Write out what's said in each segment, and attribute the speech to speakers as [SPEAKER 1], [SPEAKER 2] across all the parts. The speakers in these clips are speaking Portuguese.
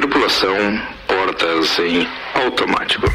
[SPEAKER 1] Tripulação, portas em automático.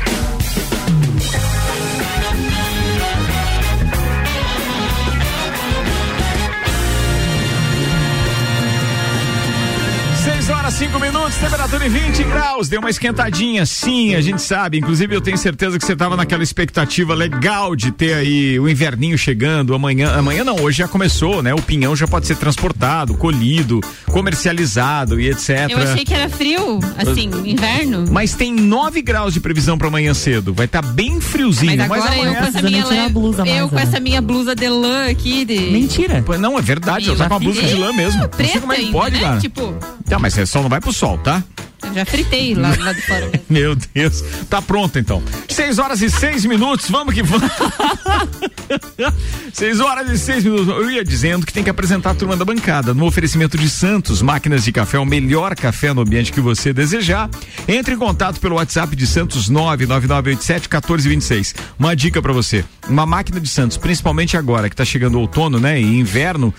[SPEAKER 2] Horas 5 minutos, temperatura em 20 graus. Deu uma esquentadinha, sim, a gente sabe. Inclusive, eu tenho certeza que você estava naquela expectativa legal de ter aí o inverninho chegando. Amanhã, amanhã não, hoje já começou, né? O pinhão já pode ser transportado, colhido, comercializado e etc.
[SPEAKER 3] Eu achei que era frio, assim, inverno.
[SPEAKER 2] Mas tem 9 graus de previsão para amanhã cedo. Vai estar tá bem friozinho.
[SPEAKER 3] Mas agora mas eu, com essa, minha le... blusa eu com essa minha blusa de lã aqui. De...
[SPEAKER 2] Mentira. Não, é verdade. Eu tá com uma blusa de lã mesmo.
[SPEAKER 3] Preta não sei como é que pode, né? cara. Tipo.
[SPEAKER 2] Tá, mas é só não vai pro sol, tá?
[SPEAKER 3] Eu já fritei lá, lá de fora. Mesmo.
[SPEAKER 2] Meu Deus. Tá pronto então. 6 horas e 6 minutos, vamos que vamos. 6 horas e 6 minutos. Eu ia dizendo que tem que apresentar a turma da bancada. No oferecimento de Santos, máquinas de café, o melhor café no ambiente que você desejar. Entre em contato pelo WhatsApp de Santos 99987 1426. Uma dica para você: uma máquina de Santos, principalmente agora que tá chegando outono, né? E inverno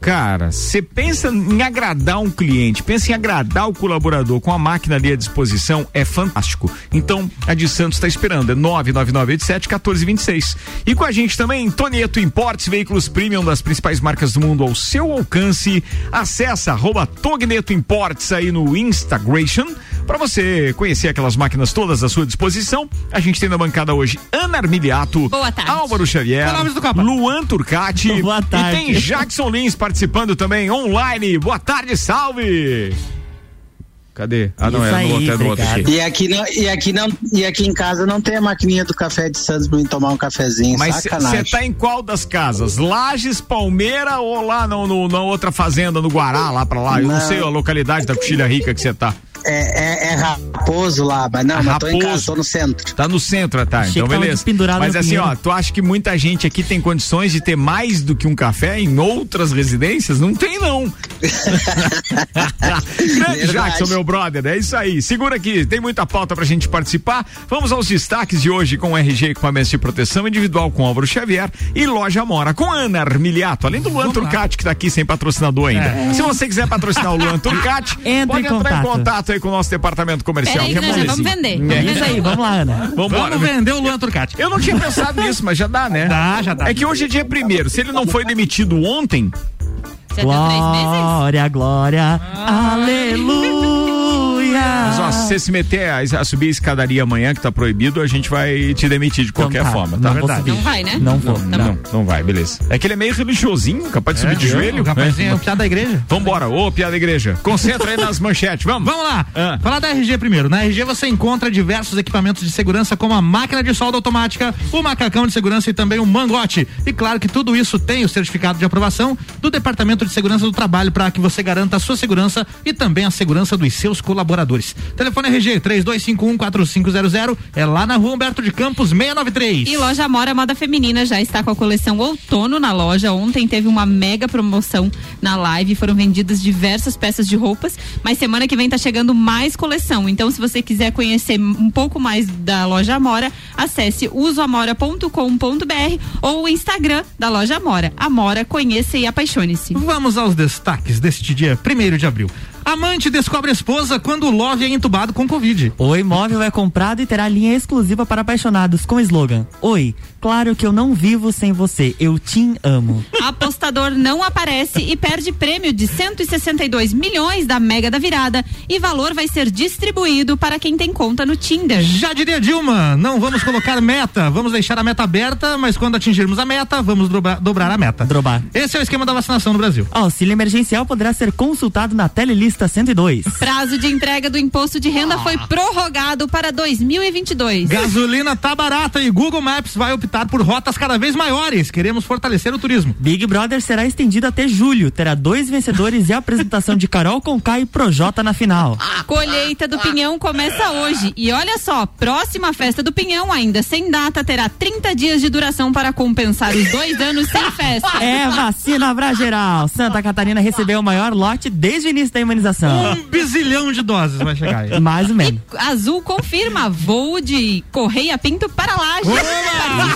[SPEAKER 2] Cara, você pensa em agradar um cliente, pensa em agradar o colaborador com a máquina ali à disposição, é fantástico. Então, a de Santos está esperando, é 99987 1426. E com a gente também, Tonieto Importes, veículos premium das principais marcas do mundo ao seu alcance. Acesse Togneto Importes aí no Instagram para você conhecer aquelas máquinas todas à sua disposição. A gente tem na bancada hoje Ana Armiliato, Álvaro Xavier, Luan Turcati
[SPEAKER 4] Boa tarde.
[SPEAKER 2] e tem Jackson Lins participando também online. Boa tarde, salve! Cadê? Ah, não, Isso é no outro, é no outro aqui.
[SPEAKER 5] E aqui, não, e, aqui não, e aqui em casa não tem a maquininha do café de Santos pra mim tomar um cafezinho. Mas você
[SPEAKER 2] tá em qual das casas? Lages, Palmeira ou lá no, no, na outra fazenda, no Guará, lá pra lá? Eu não, não sei a localidade da Coxilha Rica que você tá.
[SPEAKER 5] É, é, é, Raposo lá, mas não, mas Raposo. tô em casa, tô no centro.
[SPEAKER 2] Tá no centro, tá? Achei então beleza. Mas assim, ó, tu acha que muita gente aqui tem condições de ter mais do que um café em outras residências? Não tem, não. Grande Jackson, meu brother, é isso aí. Segura aqui, tem muita pauta pra gente participar. Vamos aos destaques de hoje com RG Equipamentos de Proteção Individual com Álvaro Xavier e Loja Mora com Ana Armiliato, além do Luan Turcati que tá aqui sem patrocinador ainda. É. Se você quiser patrocinar o Luan Turcati, pode entrar contato. em contato aí com o nosso departamento comercial.
[SPEAKER 3] Peraí, que é vamos vender. É.
[SPEAKER 4] Isso aí, vamos lá, Ana.
[SPEAKER 2] Vamos, vamos vender o Luan Turcati. Eu não tinha pensado nisso, mas já dá, né?
[SPEAKER 4] Dá, já dá.
[SPEAKER 2] É que hoje é dia primeiro. Se ele não foi demitido ontem.
[SPEAKER 4] Glória, glória, ah. aleluia.
[SPEAKER 2] Mas ó, se você se meter a, a, subir a escadaria amanhã, que tá proibido, a gente vai te demitir de qualquer então, tá, forma, tá?
[SPEAKER 3] Não, verdade. não vai, né?
[SPEAKER 4] Não vou.
[SPEAKER 2] Não, não, não, vai, beleza. É que ele é meio religiosinho, capaz de subir de joelho.
[SPEAKER 4] Capaz de é. o piada da igreja.
[SPEAKER 2] Vambora, ô piada da igreja. Concentra aí nas manchetes, vamos.
[SPEAKER 4] Vamos lá. Ah. Falar da RG primeiro. Na RG você encontra diversos equipamentos de segurança, como a máquina de solda automática, o macacão de segurança e também o mangote. E claro que tudo isso tem o certificado de aprovação do Departamento de Segurança do Trabalho para que você garanta a sua segurança e também a segurança dos seus colaboradores. Telefone RG 32514500 é lá na rua Humberto de Campos 693.
[SPEAKER 3] E loja Amora Moda Feminina já está com a coleção outono na loja. Ontem teve uma mega promoção na live, foram vendidas diversas peças de roupas, mas semana que vem tá chegando mais coleção. Então, se você quiser conhecer um pouco mais da loja Amora, acesse usoamora.com.br ou o Instagram da loja Amora. Amora, conheça e apaixone-se.
[SPEAKER 4] Vamos aos destaques deste dia, primeiro de abril. Amante descobre esposa quando o Love é entubado com Covid.
[SPEAKER 6] O imóvel é comprado e terá linha exclusiva para apaixonados com o slogan: Oi, claro que eu não vivo sem você, eu te amo.
[SPEAKER 3] Apostador não aparece e perde prêmio de 162 milhões da Mega da Virada e valor vai ser distribuído para quem tem conta no Tinder.
[SPEAKER 4] Já diria Dilma, não vamos colocar meta, vamos deixar a meta aberta, mas quando atingirmos a meta, vamos dobrar, dobrar a meta.
[SPEAKER 6] Drobar.
[SPEAKER 4] Esse é o esquema da vacinação no Brasil.
[SPEAKER 6] Auxílio emergencial poderá ser consultado na telelista Paulista 102.
[SPEAKER 3] Prazo de entrega do imposto de renda ah. foi prorrogado para 2022.
[SPEAKER 4] Gasolina tá barata e Google Maps vai optar por rotas cada vez maiores. Queremos fortalecer o turismo.
[SPEAKER 6] Big Brother será estendido até julho. Terá dois vencedores e a apresentação de Carol Conká e Projota na final.
[SPEAKER 3] A colheita do Pinhão começa hoje. E olha só, próxima festa do Pinhão, ainda sem data, terá 30 dias de duração para compensar os dois anos sem festa.
[SPEAKER 6] É vacina pra geral. Santa Catarina recebeu o maior lote desde o início da imunização imunização.
[SPEAKER 4] Um bizilhão de doses vai chegar aí.
[SPEAKER 6] Mais ou menos.
[SPEAKER 3] E Azul confirma voo de Correia Pinto para Laje.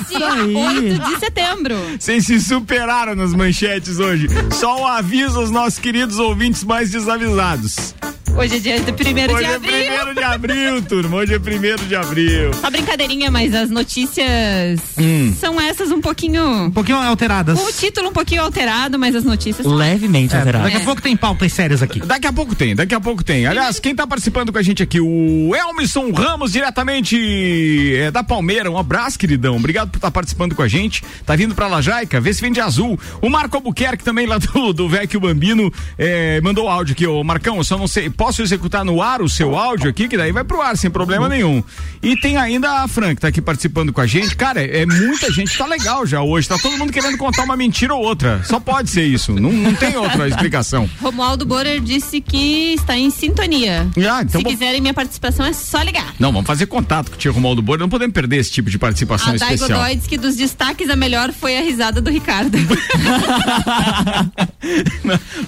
[SPEAKER 3] Dia 8 de setembro.
[SPEAKER 2] Vocês se superaram nas manchetes hoje. Só um aviso aos nossos queridos ouvintes mais desavisados.
[SPEAKER 3] Hoje é dia de primeiro
[SPEAKER 2] Hoje
[SPEAKER 3] de
[SPEAKER 2] é
[SPEAKER 3] abril.
[SPEAKER 2] primeiro de abril, turma. Hoje é primeiro de abril.
[SPEAKER 3] Uma brincadeirinha, mas as notícias
[SPEAKER 2] Hum.
[SPEAKER 3] são essas um pouquinho.
[SPEAKER 4] Um pouquinho alteradas.
[SPEAKER 3] O título um pouquinho alterado, mas as notícias.
[SPEAKER 6] Levemente
[SPEAKER 4] É,
[SPEAKER 6] alterado.
[SPEAKER 4] daqui a pouco tem pautas sérias aqui.
[SPEAKER 2] Daqui a pouco tem, daqui a pouco tem. Aliás, quem tá participando com a gente aqui? O Elmisson Ramos, diretamente é, da Palmeira. Um abraço, queridão. Obrigado por estar participando com a gente. Tá vindo pra Lajaica, vê se vem de azul. O Marco Albuquerque também lá do, do Vecchio Bambino é, mandou áudio aqui. Ô Marcão, eu só não sei, posso executar no ar o seu áudio aqui, que daí vai pro ar sem problema nenhum. E tem ainda a Fran, que tá aqui participando com a gente. Cara, é, é muita gente, tá legal já hoje. Tá todo mundo querendo contar uma mentira ou outra. Só pode ser isso. Não, não tem outra explicação.
[SPEAKER 3] Romualdo Borer disse que está em sintonia.
[SPEAKER 2] Ah, então
[SPEAKER 3] Se
[SPEAKER 2] bom.
[SPEAKER 3] quiserem minha participação, é só ligar.
[SPEAKER 2] Não, vamos fazer contato com o tio Romualdo Bora. Não podemos perder esse tipo de participação
[SPEAKER 3] A
[SPEAKER 2] especial.
[SPEAKER 3] Disse que dos destaques a melhor foi a risada do Ricardo.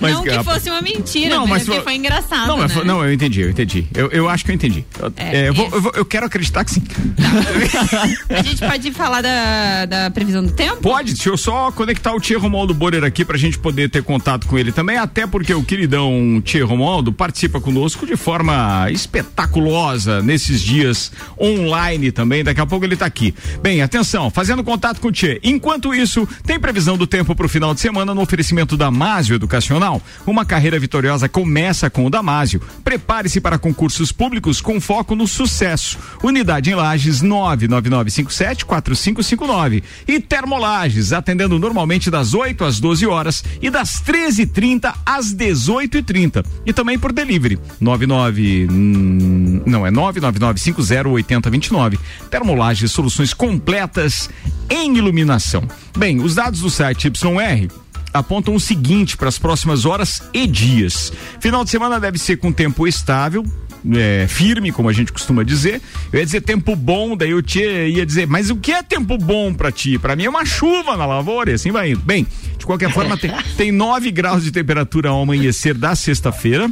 [SPEAKER 2] Mas,
[SPEAKER 3] não que fosse uma mentira,
[SPEAKER 2] Não,
[SPEAKER 3] mas,
[SPEAKER 2] mas
[SPEAKER 3] que
[SPEAKER 2] foi-
[SPEAKER 3] engraçado.
[SPEAKER 2] Não,
[SPEAKER 3] né?
[SPEAKER 2] não, eu entendi, eu entendi. Eu, eu acho que eu entendi. Eu,
[SPEAKER 3] É,
[SPEAKER 2] é, eu vou- eu vou- eu quero acreditar que sim.
[SPEAKER 3] A gente pode falar da, da previsão do tempo?
[SPEAKER 2] Pode, deixa eu só conectar o Tia Romualdo Borer aqui pra gente poder ter contato com ele também, até porque o queridão Tia Romualdo participa conosco de forma espetaculosa nesses dias online também, daqui a pouco ele tá aqui. Bem, atenção, fazendo contato com o Tia. Enquanto isso, tem previsão do tempo pro final de semana no oferecimento da Damásio Educacional. Uma carreira vitoriosa começa com o Damásio. Prepare-se para concursos públicos com foco no sucesso. Unidade em Lages 99957 4559 e Termolages, atendendo normalmente das 8 às 12 horas e das 13h30 às 18h30. E também por delivery. 99 hum, não é 999508029. Termolages, soluções completas em iluminação. Bem, os dados do site YR apontam o seguinte para as próximas horas e dias. Final de semana deve ser com tempo estável, é, firme, como a gente costuma dizer. Eu ia dizer tempo bom, daí eu te, ia dizer, mas o que é tempo bom para ti? Para mim é uma chuva na lavoura e assim vai indo. Bem, de qualquer forma, tem, tem 9 graus de temperatura ao amanhecer da sexta-feira.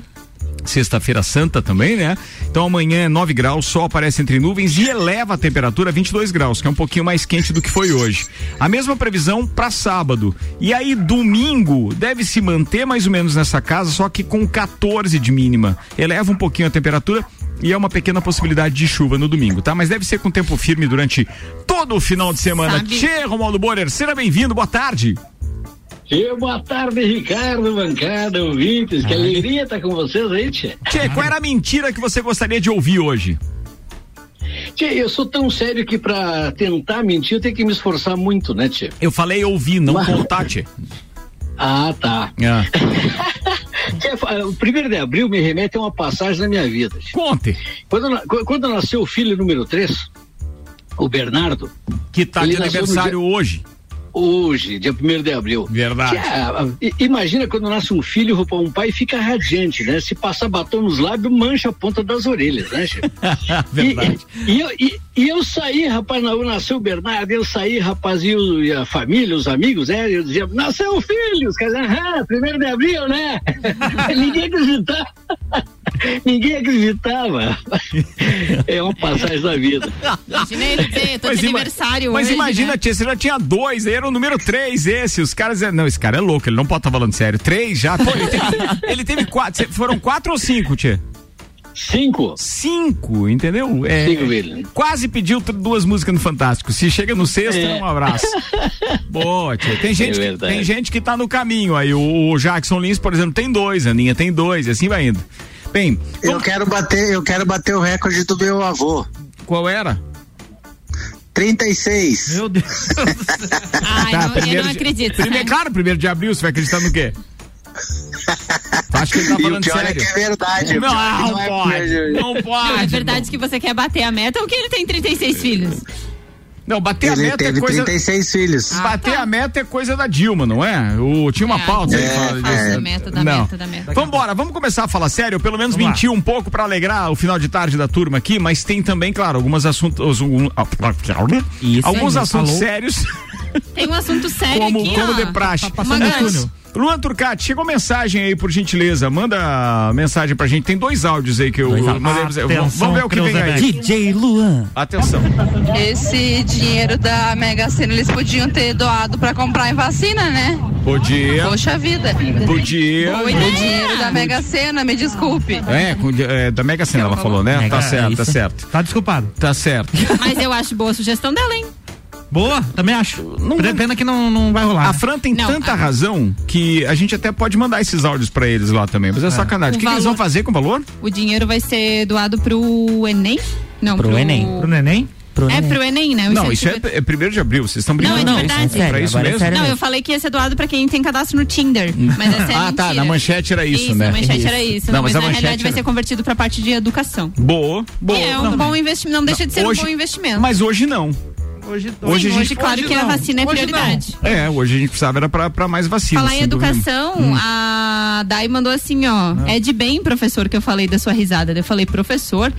[SPEAKER 2] Sexta-feira Santa também, né? Então amanhã é 9 graus, sol aparece entre nuvens e eleva a temperatura a 22 graus, que é um pouquinho mais quente do que foi hoje. A mesma previsão para sábado. E aí domingo deve se manter mais ou menos nessa casa, só que com 14 de mínima. Eleva um pouquinho a temperatura e é uma pequena possibilidade de chuva no domingo, tá? Mas deve ser com tempo firme durante todo o final de semana.
[SPEAKER 3] Sabe-
[SPEAKER 2] Tchê, Romualdo Borer, seja bem-vindo, boa tarde.
[SPEAKER 7] E boa tarde, Ricardo, bancada, ouvintes. Que alegria estar com vocês aí, tia.
[SPEAKER 2] Tchê, qual era a mentira que você gostaria de ouvir hoje?
[SPEAKER 7] Tia, eu sou tão sério que pra tentar mentir eu tenho que me esforçar muito, né, tia?
[SPEAKER 2] Eu falei ouvir, não
[SPEAKER 7] Mas-
[SPEAKER 2] contar, Tchê.
[SPEAKER 7] Ah, tá.
[SPEAKER 2] Ah.
[SPEAKER 7] O primeiro de abril me remete a uma passagem na minha vida.
[SPEAKER 2] Conte.
[SPEAKER 7] Quando, quando nasceu o filho número 3, o Bernardo,
[SPEAKER 2] Que tá de aniversário hoje.
[SPEAKER 7] Hoje, dia 1 de abril.
[SPEAKER 2] Verdade.
[SPEAKER 7] Tia, i- imagina quando nasce um filho, um pai fica radiante, né? Se passar batom nos lábios, mancha a ponta das orelhas, né, tia?
[SPEAKER 2] Verdade.
[SPEAKER 7] E, e eu, e, e eu saí, rapaz, na, nasceu o Bernardo, eu saí, rapaz, e, o- e a família, os amigos, né? Eu dizia, nasceu o filho, os caras, aham, primeiro de abril, né? Ninguém acreditava. Ninguém acreditava. É uma passagem da vida.
[SPEAKER 3] Imagina ele dizer, tô de
[SPEAKER 2] ima-
[SPEAKER 3] aniversário
[SPEAKER 2] mas
[SPEAKER 3] hoje.
[SPEAKER 2] imagina,
[SPEAKER 3] né?
[SPEAKER 2] tia, você já tinha dois, aí era o número três esse. Os caras dizem, não, esse cara é louco, ele não pode estar falando sério. Três já. Pô, ele teve, ele teve quatro. Foram quatro ou cinco, tia?
[SPEAKER 7] Cinco.
[SPEAKER 2] Cinco, entendeu? É,
[SPEAKER 7] Cinco, William.
[SPEAKER 2] Quase pediu duas músicas no Fantástico. Se chega no sexto,
[SPEAKER 7] É.
[SPEAKER 2] um abraço. Boa, tia. Tem gente, que,
[SPEAKER 7] verdade.
[SPEAKER 2] tem gente que tá no caminho aí. O, o Jackson Lins, por exemplo, tem dois, a Aninha tem dois, e assim vai indo. Bem,
[SPEAKER 5] Eu
[SPEAKER 2] vamos-
[SPEAKER 5] quero bater, eu quero bater o recorde do meu avô.
[SPEAKER 2] qual era?
[SPEAKER 5] 36.
[SPEAKER 4] Meu Deus.
[SPEAKER 3] Ai,
[SPEAKER 2] Tá,
[SPEAKER 3] não, eu
[SPEAKER 2] primeiro
[SPEAKER 3] não
[SPEAKER 2] de-
[SPEAKER 3] acredito.
[SPEAKER 2] Primeiro, claro, primeiro de abril, você vai acreditar no quê? Tu acha que ele tá
[SPEAKER 5] E o
[SPEAKER 2] falando
[SPEAKER 5] é
[SPEAKER 2] sério?
[SPEAKER 5] que é verdade.
[SPEAKER 2] Não,
[SPEAKER 5] pior é que
[SPEAKER 2] não
[SPEAKER 5] é
[SPEAKER 2] pode. Não
[SPEAKER 3] Não,
[SPEAKER 2] pode.
[SPEAKER 3] é verdade que você quer bater a meta ou que ele tem 36 filhos?
[SPEAKER 2] Não, bater a
[SPEAKER 5] Ele
[SPEAKER 2] meta é
[SPEAKER 5] teve
[SPEAKER 2] coisa.
[SPEAKER 5] 36 filhos.
[SPEAKER 3] Ah,
[SPEAKER 2] Bater
[SPEAKER 3] tá.
[SPEAKER 2] a meta é coisa da Dilma, não é? O, tinha uma
[SPEAKER 3] É,
[SPEAKER 2] pauta aí
[SPEAKER 3] é,
[SPEAKER 2] fala disso.
[SPEAKER 3] da meta, da
[SPEAKER 2] não.
[SPEAKER 3] meta, da meta.
[SPEAKER 2] Vambora, vamos começar a falar sério, pelo menos
[SPEAKER 4] Vamos lá.
[SPEAKER 2] mentir um pouco pra alegrar o final de tarde da turma aqui, mas tem também, claro, alguns assuntos. algum-
[SPEAKER 6] Isso
[SPEAKER 2] alguns
[SPEAKER 6] aí,
[SPEAKER 2] assuntos
[SPEAKER 6] falou.
[SPEAKER 2] sérios,
[SPEAKER 3] Tem um assunto sério
[SPEAKER 2] como,
[SPEAKER 3] aqui,
[SPEAKER 2] como
[SPEAKER 3] ó.
[SPEAKER 2] de praxe.
[SPEAKER 4] Tá
[SPEAKER 3] Uma.
[SPEAKER 2] Luan Turcati, chegou mensagem aí, por gentileza. Manda mensagem pra gente. Tem dois áudios aí que eu
[SPEAKER 6] Dois
[SPEAKER 2] mandei. pra você. Vamos, vamos ver o que vem aí.
[SPEAKER 6] DJ Luan.
[SPEAKER 2] Atenção.
[SPEAKER 8] Esse dinheiro da Mega Sena eles podiam ter doado pra comprar em vacina, né?
[SPEAKER 2] Podia.
[SPEAKER 8] Poxa vida.
[SPEAKER 2] Podia.
[SPEAKER 8] O dinheiro da Mega Sena, me desculpe.
[SPEAKER 2] É, com- é, da Mega Sena ela falou, né?
[SPEAKER 6] Mega-
[SPEAKER 2] Tá certo, tá
[SPEAKER 6] isso.
[SPEAKER 2] certo.
[SPEAKER 4] Tá desculpado.
[SPEAKER 2] Tá certo.
[SPEAKER 3] Mas eu acho boa a sugestão dela, hein?
[SPEAKER 4] Boa, também acho. Pena que não, não vai rolar.
[SPEAKER 2] A Fran tem
[SPEAKER 3] Não,
[SPEAKER 2] tanta
[SPEAKER 3] a-
[SPEAKER 2] razão que a gente até pode mandar esses áudios pra eles lá também. Mas é, sacanagem. O
[SPEAKER 3] O
[SPEAKER 2] que, que eles vão fazer com o valor?
[SPEAKER 3] O dinheiro vai ser doado pro Enem? Não,
[SPEAKER 6] Pro Enem.
[SPEAKER 4] Pro neném?
[SPEAKER 6] Pro
[SPEAKER 3] É pro Enem, né? O
[SPEAKER 2] Não, isso é,
[SPEAKER 3] incentivo-
[SPEAKER 2] é primeiro de abril. Vocês estão
[SPEAKER 3] Não,
[SPEAKER 2] brincando
[SPEAKER 3] é de
[SPEAKER 2] com
[SPEAKER 3] verdade.
[SPEAKER 2] isso?
[SPEAKER 6] É sério,
[SPEAKER 2] pra isso
[SPEAKER 6] agora é
[SPEAKER 2] mesmo?
[SPEAKER 6] sério.
[SPEAKER 3] Não, eu falei que ia ser doado pra quem tem cadastro no Tinder. Mas essa é
[SPEAKER 2] Ah, tá.
[SPEAKER 3] mentira.
[SPEAKER 2] Na manchete era isso, né?
[SPEAKER 3] na manchete
[SPEAKER 6] Isso.
[SPEAKER 3] era isso.
[SPEAKER 2] Não,
[SPEAKER 3] Não,
[SPEAKER 2] mas
[SPEAKER 3] mas,
[SPEAKER 2] a
[SPEAKER 3] na
[SPEAKER 2] manchete
[SPEAKER 3] realidade vai
[SPEAKER 2] era-
[SPEAKER 3] ser convertido pra parte de educação.
[SPEAKER 2] Boa, boa.
[SPEAKER 3] é um
[SPEAKER 2] Não,
[SPEAKER 3] bom investimento, não deixa de ser
[SPEAKER 2] hoje-
[SPEAKER 3] um bom investimento.
[SPEAKER 2] Mas hoje não.
[SPEAKER 4] Hoje,
[SPEAKER 3] Sim,
[SPEAKER 2] hoje a gente-
[SPEAKER 3] hoje, claro
[SPEAKER 4] hoje
[SPEAKER 3] que a
[SPEAKER 4] não.
[SPEAKER 3] vacina é
[SPEAKER 4] Hoje não.
[SPEAKER 3] prioridade.
[SPEAKER 2] É, hoje a gente precisava era pra, pra mais vacinas.
[SPEAKER 3] Falar em educação,
[SPEAKER 2] Hum.
[SPEAKER 3] a Dai mandou assim, ó. É de bem, professor, que eu falei da sua risada. Eu falei, professor.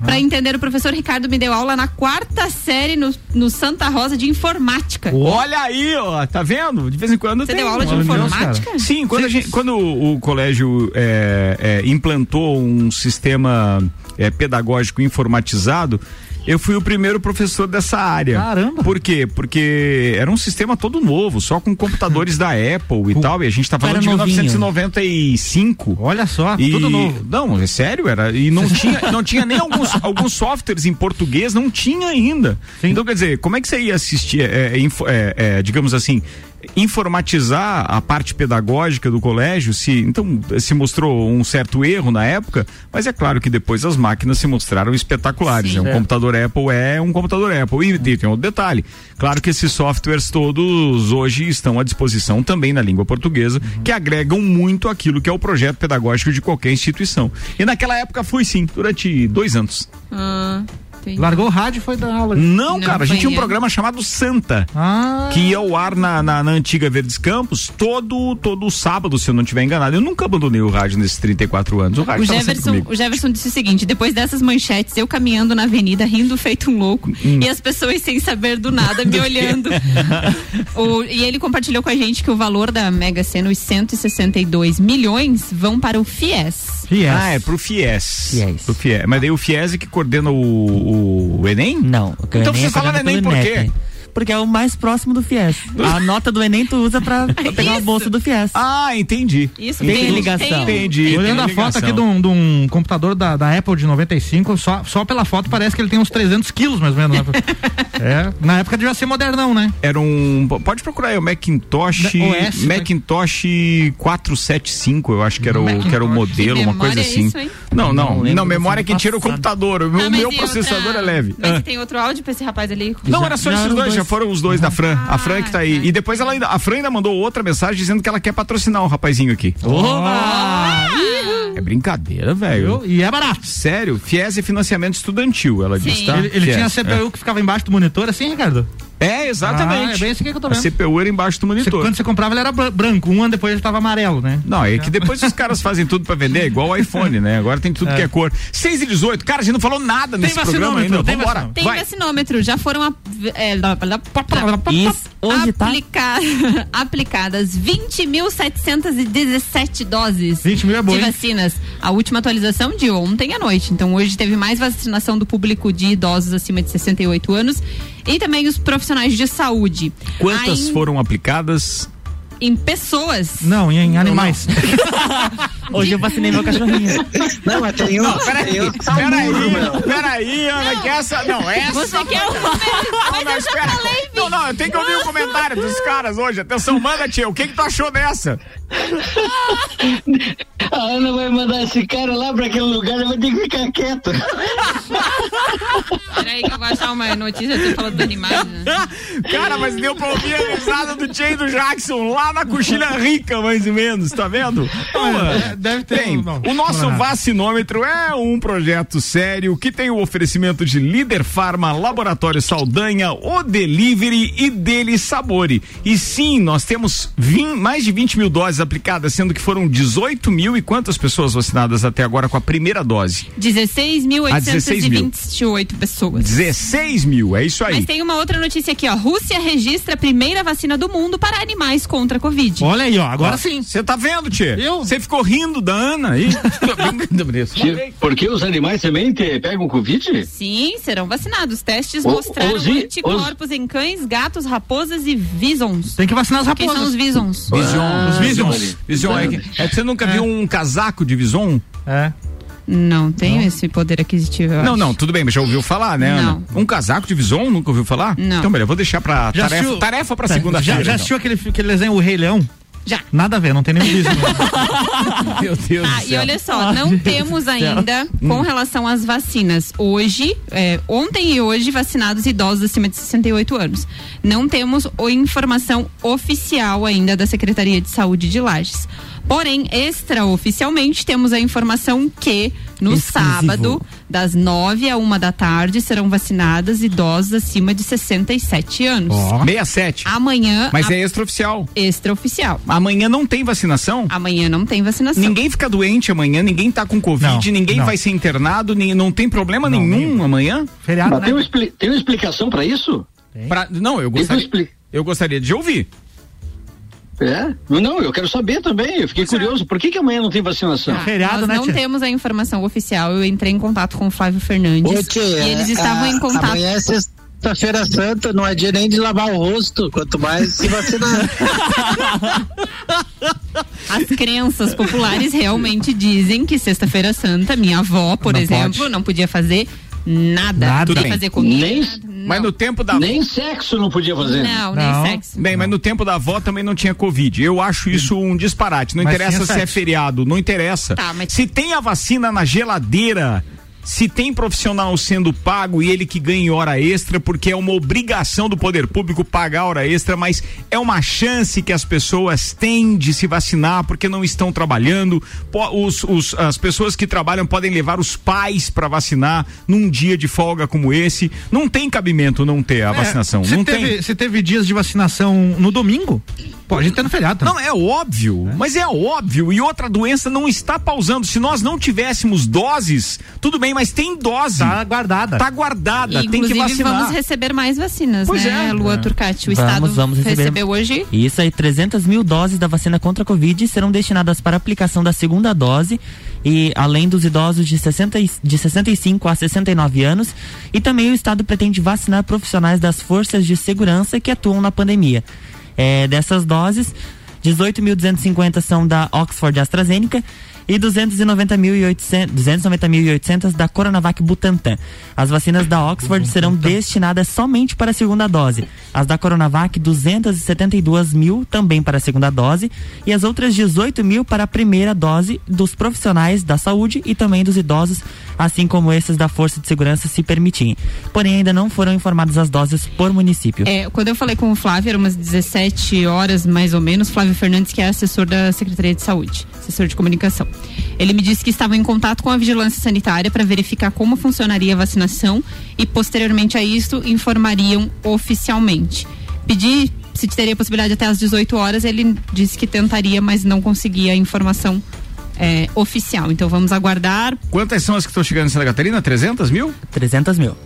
[SPEAKER 2] Ah.
[SPEAKER 3] Pra entender, o professor Ricardo me deu aula na quarta série no, no Santa Rosa de informática.
[SPEAKER 2] Olha aí, ó, tá vendo? De vez em quando
[SPEAKER 3] Você
[SPEAKER 2] tem
[SPEAKER 3] deu aula de informática?
[SPEAKER 2] Sim, quando, a gente- quando o, o colégio é, é, implantou um sistema é, pedagógico informatizado, eu fui o primeiro professor dessa área.
[SPEAKER 4] Caramba.
[SPEAKER 2] Por quê? Porque era um sistema todo novo, só com computadores da Apple e tal, e a gente tá falando de
[SPEAKER 6] novinho.
[SPEAKER 2] 1995.
[SPEAKER 4] Olha só,
[SPEAKER 2] E,
[SPEAKER 4] tudo novo.
[SPEAKER 2] Não, é sério, era. E não tinha, não tinha nem alguns, alguns softwares em português, não tinha ainda.
[SPEAKER 4] Sim.
[SPEAKER 2] Então, quer dizer, como é que você ia assistir, é, é, é, é, digamos assim, informatizar a parte pedagógica do colégio? Se, então, se mostrou um certo erro na época, mas é claro que depois as máquinas se mostraram espetaculares.
[SPEAKER 3] Sim.
[SPEAKER 2] né? Um
[SPEAKER 4] É.
[SPEAKER 2] computador Apple é um computador Apple. E tem tem outro detalhe. Claro que esses softwares todos hoje estão à disposição também na língua portuguesa, que agregam muito aquilo que é o projeto pedagógico de qualquer instituição. E naquela época foi sim, durante dois anos.
[SPEAKER 3] Ah,
[SPEAKER 4] Largou o rádio e foi dar aula.
[SPEAKER 2] Não,
[SPEAKER 3] Não
[SPEAKER 2] cara, a gente tinha um
[SPEAKER 3] eu.
[SPEAKER 2] programa chamado Santa.
[SPEAKER 4] Ah,
[SPEAKER 2] Que ia ao ar na, na, na antiga Verdes Campos todo, todo sábado, se eu não estiver enganado. Eu nunca abandonei o rádio nesses 34 anos. O rádio
[SPEAKER 3] O Jefferson, o Jefferson disse o seguinte: depois dessas manchetes, eu caminhando na avenida, rindo feito um louco,
[SPEAKER 2] Hum.
[SPEAKER 3] e as pessoas sem saber do nada me olhando. O- e ele compartilhou com a gente que o valor da Mega Sena, os 162 milhões, vão para o FIES.
[SPEAKER 4] Fies.
[SPEAKER 2] Ah, é pro FIES.
[SPEAKER 6] Fies.
[SPEAKER 2] Pro FIES. Mas daí o FIES é que coordena o, o Enem?
[SPEAKER 6] Não.
[SPEAKER 2] Então
[SPEAKER 6] Enem
[SPEAKER 2] você
[SPEAKER 6] é
[SPEAKER 2] fala
[SPEAKER 6] coordenado
[SPEAKER 2] Enem por quê?
[SPEAKER 6] Porque é o mais próximo do FIES. A nota do Enem tu usa pra, pegar a
[SPEAKER 3] Isso.
[SPEAKER 6] bolsa do FIES.
[SPEAKER 2] Ah, entendi.
[SPEAKER 3] Isso
[SPEAKER 6] Tem
[SPEAKER 3] tem
[SPEAKER 6] ligação.
[SPEAKER 3] tem-
[SPEAKER 2] Entendi.
[SPEAKER 4] Olhando a foto aqui de um, de um computador da, da Apple de 95, só, só pela foto parece que ele tem uns 300 quilos mais ou menos. né? é, na época devia ser modernão, né?
[SPEAKER 2] Era um. Pode procurar aí, o Macintosh.
[SPEAKER 4] Da- OS, né?
[SPEAKER 2] Macintosh 475, eu acho que era o,
[SPEAKER 4] Macintosh.
[SPEAKER 2] que era o modelo, uma coisa
[SPEAKER 3] é
[SPEAKER 2] assim.
[SPEAKER 3] isso, hein?
[SPEAKER 2] não,
[SPEAKER 6] Não
[SPEAKER 2] não, não, memória é que tira o computador. O
[SPEAKER 3] Ah,
[SPEAKER 2] meu,
[SPEAKER 3] mas
[SPEAKER 2] meu processador
[SPEAKER 3] outra-
[SPEAKER 2] é leve.
[SPEAKER 3] Mas
[SPEAKER 2] Ah.
[SPEAKER 3] tem outro áudio pra esse rapaz ali?
[SPEAKER 2] Não, era só
[SPEAKER 6] já
[SPEAKER 2] esses dois,
[SPEAKER 6] dois.
[SPEAKER 2] já foram os dois da Fran. a Fran que tá aí.
[SPEAKER 3] tá.
[SPEAKER 2] E depois ela ainda, a Fran ainda mandou outra mensagem dizendo que ela quer patrocinar o rapazinho aqui. É brincadeira, velho.
[SPEAKER 4] E é barato.
[SPEAKER 2] Sério, FIES é financiamento estudantil, ela
[SPEAKER 3] Sim.
[SPEAKER 2] disse, tá?
[SPEAKER 4] Ele, ele tinha a CPU que ficava embaixo do monitor, assim, Ricardo?
[SPEAKER 2] É, exatamente.
[SPEAKER 4] Ah, é bem isso aqui que eu tô
[SPEAKER 2] A
[SPEAKER 4] vendo.
[SPEAKER 2] CPU era embaixo do
[SPEAKER 4] Você-
[SPEAKER 2] monitor.
[SPEAKER 4] quando você comprava, ele era bran- branco. Um ano depois ele tava amarelo, né?
[SPEAKER 2] Não, é que depois os caras fazem tudo pra vender, é igual o iPhone, né? Agora tem tudo que é cor. 6 e 18, cara, a gente não falou nada nesse programa ainda.
[SPEAKER 4] tem
[SPEAKER 2] Vambora.
[SPEAKER 4] vacinômetro.
[SPEAKER 3] Tem
[SPEAKER 2] Vai.
[SPEAKER 3] vacinômetro, já foram a- é,
[SPEAKER 6] Isso, hoje tá.
[SPEAKER 3] aplica- aplicadas 20.717 doses
[SPEAKER 4] 20 mil é bom,
[SPEAKER 3] de
[SPEAKER 4] hein?
[SPEAKER 3] vacinas. A última atualização de ontem à noite. Então hoje teve mais vacinação do público de idosos acima de 68 anos e também os profissionais de saúde.
[SPEAKER 2] Quantas foram aplicadas?
[SPEAKER 3] Em pessoas.
[SPEAKER 4] Não, em animais.
[SPEAKER 6] Hoje eu vacinei meu cachorrinho.
[SPEAKER 5] Não, mas tem um. um
[SPEAKER 2] peraí, peraí, Ana, que essa. Não, essa.
[SPEAKER 3] Você quer o número? Mas eu já falei,
[SPEAKER 2] Não, não, eu tenho que ouvir o comentário dos caras hoje. Atenção, manda, tia. O que que tu achou dessa?
[SPEAKER 7] A Ana vai mandar esse cara lá pra aquele lugar, eu vou ter que ficar quieto.
[SPEAKER 3] Peraí que eu vou achar uma notícia, você falou do animais, né?
[SPEAKER 2] Cara, mas deu pra ouvir a risada do e do Jackson lá na coxilha rica, mais ou menos, tá vendo?
[SPEAKER 4] É, deve ter
[SPEAKER 2] Tem.
[SPEAKER 4] um- não,
[SPEAKER 2] o nosso
[SPEAKER 4] não
[SPEAKER 2] vacinômetro é um projeto sério que tem o oferecimento de Líder Farma, Laboratório Saldanha, O Delivery e Dele Sabore. E sim, nós temos vim- mais de 20 mil doses aplicadas, sendo que foram 18 mil e quantas pessoas vacinadas até agora com a primeira dose?
[SPEAKER 3] 16.828 28 pessoas.
[SPEAKER 2] 16 mil, é isso aí.
[SPEAKER 3] Mas tem uma outra notícia aqui, ó. Rússia registra a primeira vacina do mundo para animais contra a Covid.
[SPEAKER 4] Olha aí, ó, agora
[SPEAKER 2] Ó,
[SPEAKER 4] sim.
[SPEAKER 2] Você tá vendo, Tchê?
[SPEAKER 4] Eu?
[SPEAKER 2] Você ficou rindo da Ana aí?
[SPEAKER 7] Porque os animais também te- pegam Covid?
[SPEAKER 3] Sim, serão vacinados. Testes
[SPEAKER 7] Ô,
[SPEAKER 3] mostraram
[SPEAKER 7] Zi,
[SPEAKER 3] anticorpos em cães, gatos, raposas e visons.
[SPEAKER 4] Tem que vacinar as
[SPEAKER 3] Quem são os
[SPEAKER 4] raposas.
[SPEAKER 3] visons?
[SPEAKER 2] Vision.
[SPEAKER 4] Os Visions.
[SPEAKER 2] Vision é, que- é que você nunca viu um casaco de Vison?
[SPEAKER 4] É.
[SPEAKER 3] Não tenho esse poder aquisitivo. eu
[SPEAKER 2] Não,
[SPEAKER 3] acho.
[SPEAKER 2] não, tudo bem, mas já ouviu falar, né, Ana?
[SPEAKER 3] Não.
[SPEAKER 2] Um casaco de Vison, nunca ouviu falar?
[SPEAKER 3] Não.
[SPEAKER 2] Então, eu vou deixar pra
[SPEAKER 4] Já
[SPEAKER 2] tarefa,
[SPEAKER 4] assistiu-
[SPEAKER 2] tarefa pra segunda-feira.
[SPEAKER 4] Já, já
[SPEAKER 2] então.
[SPEAKER 4] assistiu aquele, aquele desenho O Rei Leão?
[SPEAKER 3] Já.
[SPEAKER 4] Nada a ver, não tem nenhum bicho.
[SPEAKER 2] Meu Deus
[SPEAKER 3] Ah,
[SPEAKER 2] do
[SPEAKER 3] e
[SPEAKER 2] céu.
[SPEAKER 3] olha só, não temos ainda com relação às vacinas. Hoje, é, ontem e hoje, vacinados idosos acima de 68 anos. Não temos a informação oficial ainda da Secretaria de Saúde de Lages. Porém, extraoficialmente, temos a informação que no
[SPEAKER 6] Exclusivo.
[SPEAKER 3] sábado, das 9 a 1 da tarde, serão vacinadas idosos acima de 67 anos.
[SPEAKER 2] 67.
[SPEAKER 3] Amanhã,
[SPEAKER 2] Mas
[SPEAKER 3] a-
[SPEAKER 2] é extraoficial.
[SPEAKER 3] extraoficial.
[SPEAKER 2] Amanhã não tem vacinação?
[SPEAKER 3] Amanhã não tem vacinação.
[SPEAKER 2] Ninguém fica doente amanhã, ninguém tá com Covid,
[SPEAKER 4] Não,
[SPEAKER 2] ninguém
[SPEAKER 4] não.
[SPEAKER 2] vai ser internado, nem, não tem problema
[SPEAKER 4] Não,
[SPEAKER 2] nenhum
[SPEAKER 4] nem-
[SPEAKER 2] amanhã?
[SPEAKER 4] Feriado,
[SPEAKER 7] Mas
[SPEAKER 4] né?
[SPEAKER 7] tem, uma expli- tem uma explicação pra isso?
[SPEAKER 2] Pra- não, eu
[SPEAKER 7] uma
[SPEAKER 2] gostaria,
[SPEAKER 7] expli-
[SPEAKER 2] eu gostaria de ouvir.
[SPEAKER 7] É? Não, eu quero saber também. Eu fiquei curioso. Por que, que amanhã não tem vacinação?
[SPEAKER 3] Ah,
[SPEAKER 4] feriado,
[SPEAKER 3] nós
[SPEAKER 4] né,
[SPEAKER 3] não
[SPEAKER 4] tia?
[SPEAKER 3] temos a informação oficial. Eu entrei em contato com o Flávio Fernandes
[SPEAKER 5] Ô, tia,
[SPEAKER 3] e eles estavam
[SPEAKER 5] a-
[SPEAKER 3] em contato.
[SPEAKER 5] Amanhã é sexta-feira santa, não é dia nem de lavar o rosto, quanto mais se vacinar.
[SPEAKER 3] As crenças populares realmente dizem que sexta-feira santa, minha avó, por
[SPEAKER 4] Não
[SPEAKER 3] exemplo,
[SPEAKER 4] pode.
[SPEAKER 3] não podia fazer nada.
[SPEAKER 4] Nada.
[SPEAKER 3] Não
[SPEAKER 2] Tudo bem.
[SPEAKER 3] fazer comida.
[SPEAKER 7] Nem-
[SPEAKER 3] não.
[SPEAKER 2] Mas no tempo da
[SPEAKER 7] Nem sexo não podia fazer.
[SPEAKER 3] Não,
[SPEAKER 4] Não.
[SPEAKER 3] nem sexo.
[SPEAKER 2] Bem, mas no tempo da avó também não tinha Covid. Eu acho isso um disparate. Não
[SPEAKER 4] Mas
[SPEAKER 2] interessa se é
[SPEAKER 4] sexo.
[SPEAKER 2] feriado, não interessa.
[SPEAKER 3] Tá, mas-
[SPEAKER 2] Se tem a vacina na geladeira, se tem profissional sendo pago e ele que ganha hora extra, porque é uma obrigação do poder público pagar hora extra, mas é uma chance que as pessoas têm de se vacinar porque não estão trabalhando. Os- os- as pessoas que trabalham podem levar os pais para vacinar num dia de folga como esse. Não tem cabimento não ter a vacinação.
[SPEAKER 4] É,
[SPEAKER 2] não
[SPEAKER 4] teve,
[SPEAKER 2] tem.
[SPEAKER 4] se teve dias de vacinação no domingo, pode ter no feriado. também.
[SPEAKER 2] Não, é óbvio, mas é óbvio. E outra doença não está pausando. Se nós não tivéssemos doses, tudo bem, mas tem dose.
[SPEAKER 4] Tá guardada.
[SPEAKER 2] Tá guardada,
[SPEAKER 3] E,
[SPEAKER 2] tem que
[SPEAKER 3] inclusive,
[SPEAKER 2] vacinar.
[SPEAKER 3] vamos receber mais vacinas,
[SPEAKER 2] Pois
[SPEAKER 3] né,
[SPEAKER 2] é.
[SPEAKER 3] Lua Turcati? O
[SPEAKER 6] Vamos,
[SPEAKER 3] Estado
[SPEAKER 6] vamos receber.
[SPEAKER 3] recebeu hoje.
[SPEAKER 6] Isso aí, 300 mil doses da vacina contra a Covid serão destinadas para aplicação da segunda dose e além dos idosos de, 60, e- de 65 a 69 anos e também o Estado pretende vacinar profissionais das forças de segurança que atuam na pandemia. É, dessas doses, 18.250 são da Oxford AstraZeneca e 290.800 290.800 da Coronavac Butantan. As vacinas da Oxford serão destinadas somente para a segunda dose. As da Coronavac, 272 mil também para a segunda dose e as outras 18 mil para a primeira dose dos profissionais da saúde e também dos idosos, assim como esses da Força de Segurança se permitirem. Porém, ainda não foram informadas as doses por município.
[SPEAKER 3] É, quando eu falei com o Flávio, era umas 17 horas mais ou menos, Flávio Fernandes, que é assessor da Secretaria de Saúde, assessor de comunicação. Ele me disse que estava em contato com a vigilância sanitária para verificar como funcionaria a vacinação e, posteriormente a isso, informariam oficialmente. Pedi se teria possibilidade até às 18 horas, ele disse que tentaria, mas não conseguia a informação é, oficial. Então vamos aguardar.
[SPEAKER 2] Quantas são as que estão chegando em Santa Catarina? 300 mil?
[SPEAKER 6] 300 mil.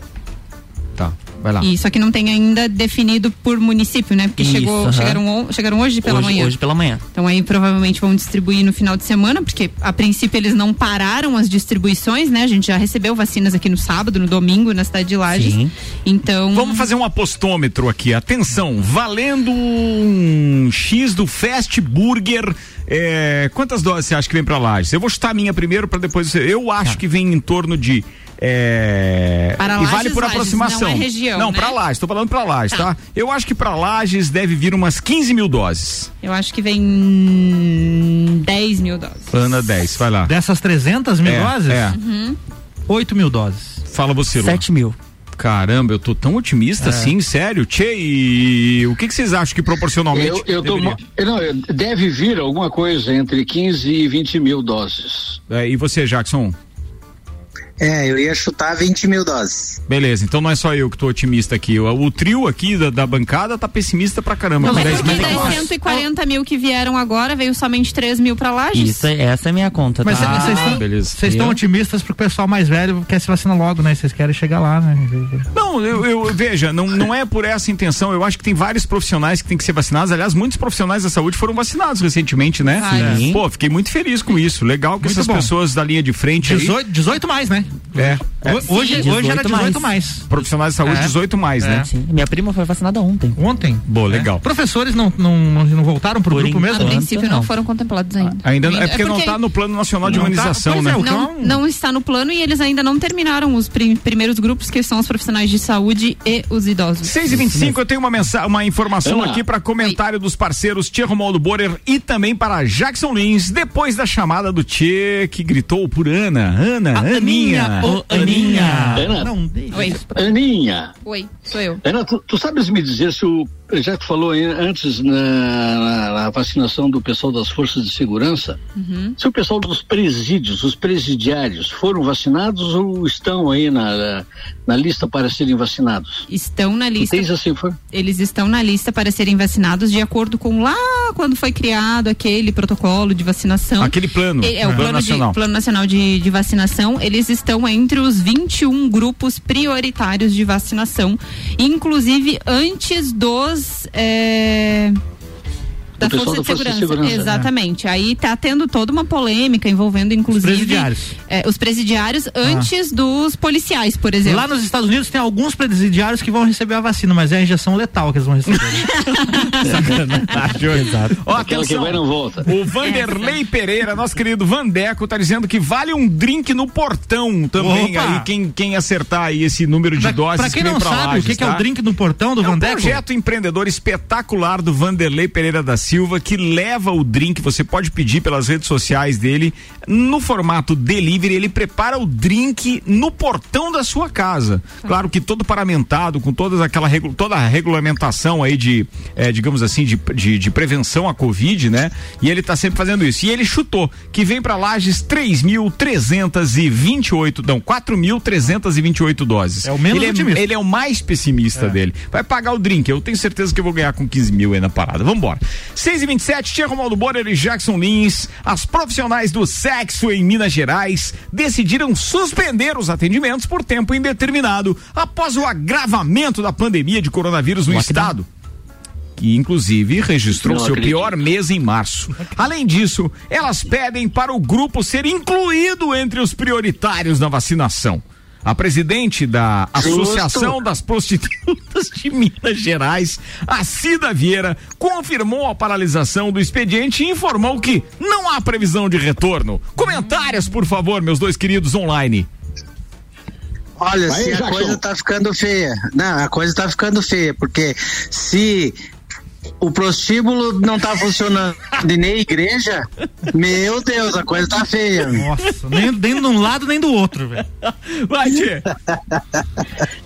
[SPEAKER 2] Tá, vai lá.
[SPEAKER 3] E só que não tem ainda definido por município, né? Porque
[SPEAKER 6] Isso,
[SPEAKER 3] chegou,
[SPEAKER 6] aham.
[SPEAKER 3] chegaram, on- chegaram hoje pela
[SPEAKER 6] hoje,
[SPEAKER 3] manhã.
[SPEAKER 6] hoje pela manhã.
[SPEAKER 3] Então aí provavelmente vão distribuir no final de semana, porque a princípio eles não pararam as distribuições, né? A gente já recebeu vacinas aqui no sábado, no domingo, na cidade de Lages.
[SPEAKER 6] Sim.
[SPEAKER 3] Então.
[SPEAKER 2] Vamos fazer um apostômetro aqui. Atenção, valendo um X do Fast Burger. é, quantas doses você acha que vem pra Lages? Eu vou chutar a minha primeiro para depois você. Eu acho que vem em torno de. É,
[SPEAKER 3] Para
[SPEAKER 2] e vale
[SPEAKER 3] Lages,
[SPEAKER 2] por
[SPEAKER 3] Lages,
[SPEAKER 2] aproximação.
[SPEAKER 3] não é região,
[SPEAKER 2] Não,
[SPEAKER 3] né?
[SPEAKER 2] pra Lages, tô falando pra Lages, tá? Eu acho que pra Lages deve vir umas 15 mil doses.
[SPEAKER 3] Eu acho que vem 10 mil doses.
[SPEAKER 2] Ana 10, vai lá.
[SPEAKER 4] Dessas 300 mil
[SPEAKER 2] É,
[SPEAKER 4] doses,
[SPEAKER 2] é.
[SPEAKER 4] 8 mil doses.
[SPEAKER 2] Fala você, Lu.
[SPEAKER 6] 7 mil.
[SPEAKER 2] Caramba, eu tô tão otimista assim, sério. Tchê, e o que, que vocês acham que proporcionalmente.
[SPEAKER 7] Eu, eu tô, não, deve vir alguma coisa entre 15 e 20 mil doses.
[SPEAKER 2] É, e você, Jackson?
[SPEAKER 5] É, eu ia chutar 20 mil doses.
[SPEAKER 2] Beleza, então não é só eu que tô otimista aqui. O, o trio aqui da, da, bancada tá pessimista pra caramba.
[SPEAKER 3] Não, mas porque das 140 mil que vieram agora, veio somente 3 mil pra Lages.
[SPEAKER 6] Isso, essa é minha conta.
[SPEAKER 4] Mas
[SPEAKER 6] tá?
[SPEAKER 4] vocês
[SPEAKER 2] ah,
[SPEAKER 4] estão, estão otimistas porque o pessoal mais velho quer se vacinar logo, né? Vocês querem chegar lá, né?
[SPEAKER 2] Não, eu, eu veja, não, não é por essa intenção. Eu acho que tem vários profissionais que têm que ser vacinados. Aliás, muitos profissionais da saúde foram vacinados recentemente, né?
[SPEAKER 6] Sim.
[SPEAKER 2] Pô, fiquei muito feliz com isso. Legal que
[SPEAKER 4] Muito
[SPEAKER 2] essas
[SPEAKER 4] bom.
[SPEAKER 2] pessoas da linha de frente
[SPEAKER 4] 18,
[SPEAKER 2] aí.
[SPEAKER 4] 18 mais, né?
[SPEAKER 2] É.
[SPEAKER 4] Hoje,
[SPEAKER 6] Sim,
[SPEAKER 4] hoje era
[SPEAKER 6] 18
[SPEAKER 4] 18 mais.
[SPEAKER 2] Profissionais de saúde,
[SPEAKER 4] É.
[SPEAKER 2] 18 mais,
[SPEAKER 4] É.
[SPEAKER 2] né?
[SPEAKER 6] Sim, minha prima foi vacinada ontem.
[SPEAKER 4] Ontem.
[SPEAKER 2] Boa, legal.
[SPEAKER 4] Professores não, não, não, voltaram pro
[SPEAKER 6] Por
[SPEAKER 4] grupo
[SPEAKER 3] A
[SPEAKER 4] mesmo?
[SPEAKER 6] enquanto.
[SPEAKER 3] princípio não.
[SPEAKER 6] não.
[SPEAKER 3] foram contemplados ainda.
[SPEAKER 2] Ainda não, é porque, não
[SPEAKER 3] porque
[SPEAKER 2] tá no plano nacional de
[SPEAKER 4] tá,
[SPEAKER 2] imunização,
[SPEAKER 4] pois
[SPEAKER 2] né?
[SPEAKER 4] é,
[SPEAKER 3] Não, não está no plano e eles ainda não terminaram os prim- primeiros grupos, que são os profissionais de saúde e os idosos.
[SPEAKER 2] 6 e 25 eu tenho uma, mensa uma informação
[SPEAKER 7] Ana.
[SPEAKER 2] aqui para comentário dos parceiros Tia Romualdo Borer e também para Jackson Lins, depois da chamada do Tchê que gritou por Ana. Ana, Aninha.
[SPEAKER 4] Ô, Aninha.
[SPEAKER 7] Ana.
[SPEAKER 4] Não deixa
[SPEAKER 3] Oi.
[SPEAKER 7] Aninha,
[SPEAKER 3] Oi, sou eu.
[SPEAKER 7] Ana, tu, tu sabes me dizer se o. Já que tu falou aí antes na, na- na vacinação do pessoal das forças de segurança, se o pessoal dos presídios, os presidiários, foram vacinados ou estão aí na, na, na lista para serem vacinados?
[SPEAKER 3] Estão na
[SPEAKER 7] Tu
[SPEAKER 3] lista.
[SPEAKER 7] tens assim, foi?
[SPEAKER 3] Eles estão na lista para serem vacinados de acordo com lá quando foi criado aquele protocolo de vacinação.
[SPEAKER 2] Aquele plano,
[SPEAKER 3] É, é o
[SPEAKER 2] plano
[SPEAKER 3] plano,
[SPEAKER 2] nacional.
[SPEAKER 3] De, plano nacional de, de vacinação. Eles estão entre os 21 grupos prioritários de vacinação, inclusive antes dos é, da Força,
[SPEAKER 7] da Força de
[SPEAKER 3] Segurança.
[SPEAKER 7] Segurança,
[SPEAKER 3] Exatamente. Aí tá tendo toda uma polêmica envolvendo, inclusive,
[SPEAKER 4] presidiários.
[SPEAKER 3] é, os presidiários antes dos policiais, por exemplo.
[SPEAKER 4] Lá nos Estados Unidos tem alguns presidiários que vão receber a vacina, mas é a injeção letal que eles vão receber.
[SPEAKER 2] Exato. Ó,
[SPEAKER 7] Aquela que vai não volta.
[SPEAKER 2] O Vanderlei Pereira, nosso querido Vandeco, tá dizendo que vale um drink no portão também.
[SPEAKER 4] Opa!
[SPEAKER 2] Aí, quem, quem acertar aí esse número de
[SPEAKER 4] pra,
[SPEAKER 2] doses
[SPEAKER 4] pra quem
[SPEAKER 2] vem
[SPEAKER 4] não
[SPEAKER 2] pra
[SPEAKER 4] sabe
[SPEAKER 2] Lages,
[SPEAKER 4] o que, que é
[SPEAKER 2] tá?
[SPEAKER 4] o drink no portão do
[SPEAKER 2] É um
[SPEAKER 4] Vandeco,
[SPEAKER 2] projeto empreendedor espetacular do Vanderlei Pereira da Silva que leva o drink, você pode pedir pelas redes sociais dele, no formato delivery, ele prepara o drink no portão da sua casa. Claro que todo paramentado, com todas aquela toda a regulamentação aí de, eh, digamos assim, de, de, de prevenção à Covid, né? E ele tá sempre fazendo isso. E ele chutou que vem para Lages 3.328, não, 4.328 doses.
[SPEAKER 4] É o menos
[SPEAKER 2] ele é,
[SPEAKER 4] otimista.
[SPEAKER 2] ele é o mais pessimista dele. Vai pagar o drink. Eu tenho certeza que eu vou ganhar com 15 mil aí na parada. Vambora. 6 e 27 Tia Romualdo Borer e Jackson Lins, as profissionais do sexo em Minas Gerais, decidiram suspender os atendimentos por tempo indeterminado após o agravamento da pandemia de coronavírus no estado que inclusive registrou
[SPEAKER 7] Não
[SPEAKER 2] seu
[SPEAKER 7] acredito.
[SPEAKER 2] pior mês em março. Além disso, elas pedem para o grupo ser incluído entre os prioritários na vacinação. A presidente da
[SPEAKER 7] Justo.
[SPEAKER 2] Associação das Prostitutas de Minas Gerais, a Cida Vieira, confirmou a paralisação do expediente e informou que não há previsão de retorno. Comentários, por favor, meus dois queridos online.
[SPEAKER 5] Olha,
[SPEAKER 7] Vai,
[SPEAKER 5] se a coisa tá ficando feia. Não, a coisa tá ficando feia, porque se o prostíbulo não tá funcionando e nem a igreja, meu Deus, a coisa tá feia.
[SPEAKER 4] Nossa, nem, nem de um lado nem do outro, velho.
[SPEAKER 2] Vai.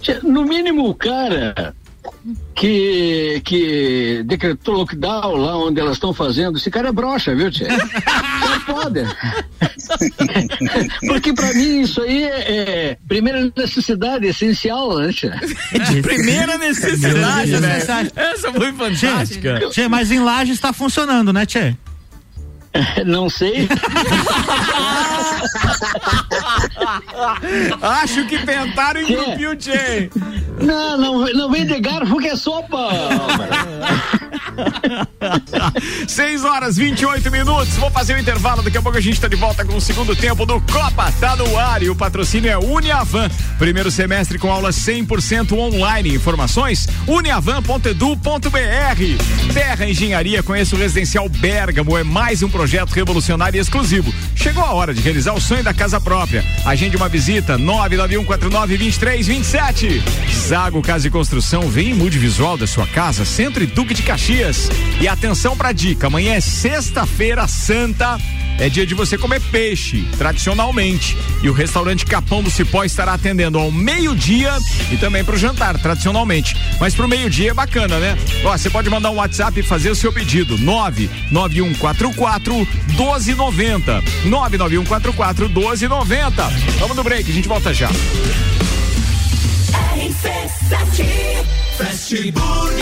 [SPEAKER 2] Tchê,
[SPEAKER 7] No mínimo, o cara que, que decretou lockdown lá onde elas estão fazendo, esse cara é broxa, viu, Tchê? Não pode. Porque pra mim isso aí é, é primeira necessidade essencial, né, Tchê?
[SPEAKER 2] Primeira necessidade, né? Essa foi fantástica.
[SPEAKER 4] Tchê, mas em Lages tá funcionando, né, Tchê?
[SPEAKER 7] Não sei.
[SPEAKER 2] Acho que tentaram engrupir o Tchê.
[SPEAKER 7] Não, não, não vem de garfo que é sopa.
[SPEAKER 2] 6 horas 28 minutos. Vou fazer o intervalo. Daqui a pouco a gente está de volta com o segundo tempo do Copa. Tá no ar e o patrocínio é Uniavan. Primeiro semestre com aulas 100% online. Informações: uniavan.edu.br. Terra Engenharia. Conheça o Residencial Bergamo. É mais um projeto revolucionário e exclusivo. Chegou a hora de realizar o sonho da casa própria. Agende uma visita 991492327. Zago Casa e Construção. Vem e mude visual da sua casa. Centro e Duque de Caxias. E atenção pra dica. Amanhã é sexta-feira santa é dia de você comer peixe, tradicionalmente. E o restaurante Capão do Cipó estará atendendo ao meio-dia e também para o jantar, tradicionalmente. Mas para o meio-dia é bacana, né? Ó, você pode mandar um WhatsApp e fazer o seu pedido. 99144 1290. 99144 1290. Vamos no break, a gente volta já.
[SPEAKER 9] Fast Burger.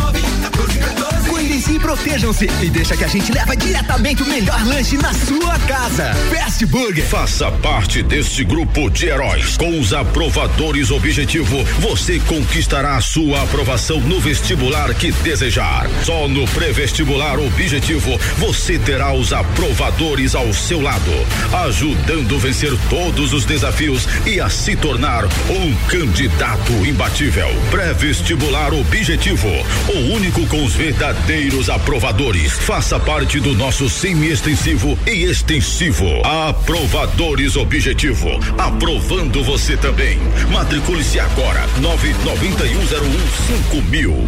[SPEAKER 9] Cuidem-se e protejam-se e deixa que a gente leva diretamente o melhor lanche na sua casa. Fast Burger.
[SPEAKER 10] Faça parte deste grupo de heróis. Com os aprovadores objetivo, você conquistará sua aprovação no vestibular que desejar. Só no pré-vestibular objetivo, você terá os aprovadores ao seu lado, ajudando a vencer todos os desafios e a se tornar um candidato imbatível. Pré-vestibular objetivo, o único com os verdadeiros aprovadores. Faça parte do nosso semi-extensivo e extensivo. Aprovadores Objetivo. Aprovando você também. Matricule-se agora. 99101 mil.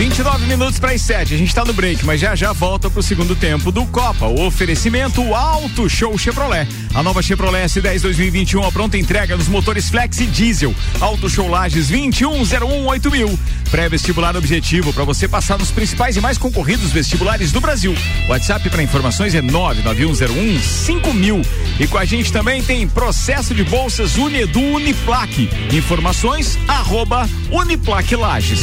[SPEAKER 2] 29 minutos para as 7. A gente tá no break, mas já já volta pro segundo tempo do Copa. O oferecimento Alto Show Chevrolet. A nova Chevrolet S10 2021 a pronta entrega nos motores Flex e Diesel. Alto Show Lages 21018000. mil. Pré-vestibular objetivo para você passar nos principais e mais concorridos vestibulares do Brasil. WhatsApp para informações é 99101 mil. E com a gente também tem processo de bolsas Unedu Uniplaque. Informações arroba Uniplaque Lages.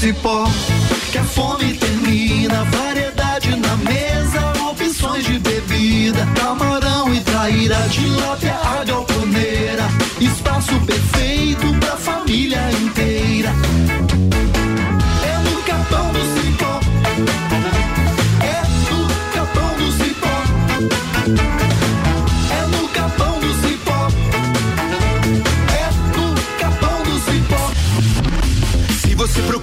[SPEAKER 11] Cipó que a fome termina. Variedade na mesa, opções de bebida. Camarão e traíra, tilápia, a galponeira.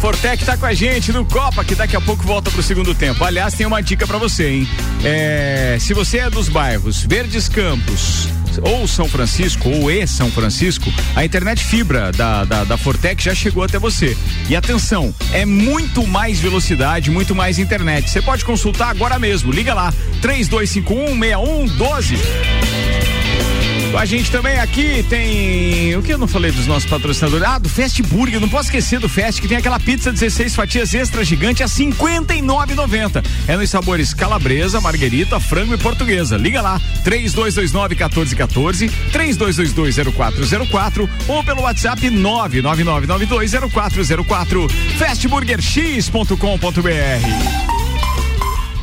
[SPEAKER 2] Fortec tá com a gente no Copa, que daqui a pouco volta pro segundo tempo. Aliás, tem uma dica para você, hein? É, se você é dos bairros Verdes Campos, ou São Francisco, ou e São Francisco, a internet fibra da, da, da Fortec já chegou até você. E atenção, é muito mais velocidade, muito mais internet. Você pode consultar agora mesmo. Liga lá, 3251 6112. A gente também aqui tem. O que eu não falei dos nossos patrocinadores? Ah, do Fast Burger. Não posso esquecer do Fast, que tem aquela pizza 16 fatias extra gigante a R$ 59,90. É nos sabores calabresa, marguerita, frango e portuguesa. Liga lá, 3229 1414, 3222 0404 ou pelo WhatsApp 999920404. Fastburgerx.com.br.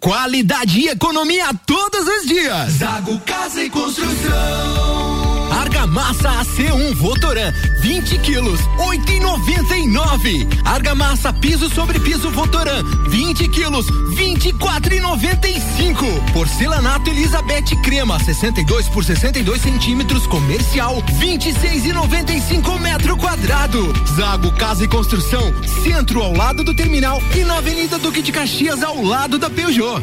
[SPEAKER 9] Qualidade e economia todos os dias.
[SPEAKER 11] Zago Casa e Construção.
[SPEAKER 9] Argamassa AC1 Votoran, 20 quilos, 8,99. Argamassa piso sobre piso Votoran, 20 quilos, 24,95. Porcelanato Elizabeth Crema, 62 por 62 centímetros, comercial, 26,95 metro quadrado. Zago Casa e Construção, centro ao lado do terminal e na Avenida Duque de Caxias ao lado da Peugeot.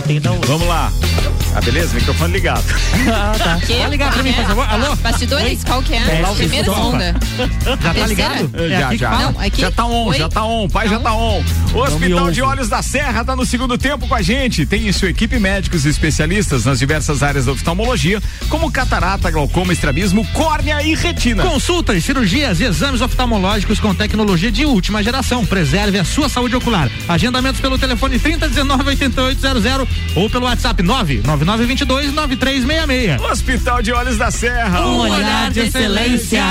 [SPEAKER 12] 21 12.
[SPEAKER 2] Vamos lá. Ah, beleza? Microfone ligado.
[SPEAKER 6] Ah, tá.
[SPEAKER 3] Que?
[SPEAKER 4] Pode ligar pra mim, por favor. Alô?
[SPEAKER 3] Bastidores, qual que é?
[SPEAKER 2] Oi?
[SPEAKER 3] Primeira segunda?
[SPEAKER 4] Já tá ligado? É
[SPEAKER 2] já,
[SPEAKER 4] aqui que
[SPEAKER 2] já.
[SPEAKER 4] fala?
[SPEAKER 3] Não, aqui-
[SPEAKER 2] Já tá on,
[SPEAKER 3] Oi?
[SPEAKER 2] já tá on, pai já tá on. O Hospital de Olhos da Serra tá no segundo tempo com a gente. Tem em sua equipe médicos e especialistas nas diversas áreas da oftalmologia, como catarata, glaucoma, estrabismo, córnea e retina.
[SPEAKER 4] Consultas, cirurgias e exames oftalmológicos com tecnologia de última geração. Preserve a sua saúde ocular. Agendamentos pelo telefone 3019 8800 ou pelo WhatsApp 99922 9366.
[SPEAKER 2] Hospital de Olhos da Serra.
[SPEAKER 6] Um olhar de excelência.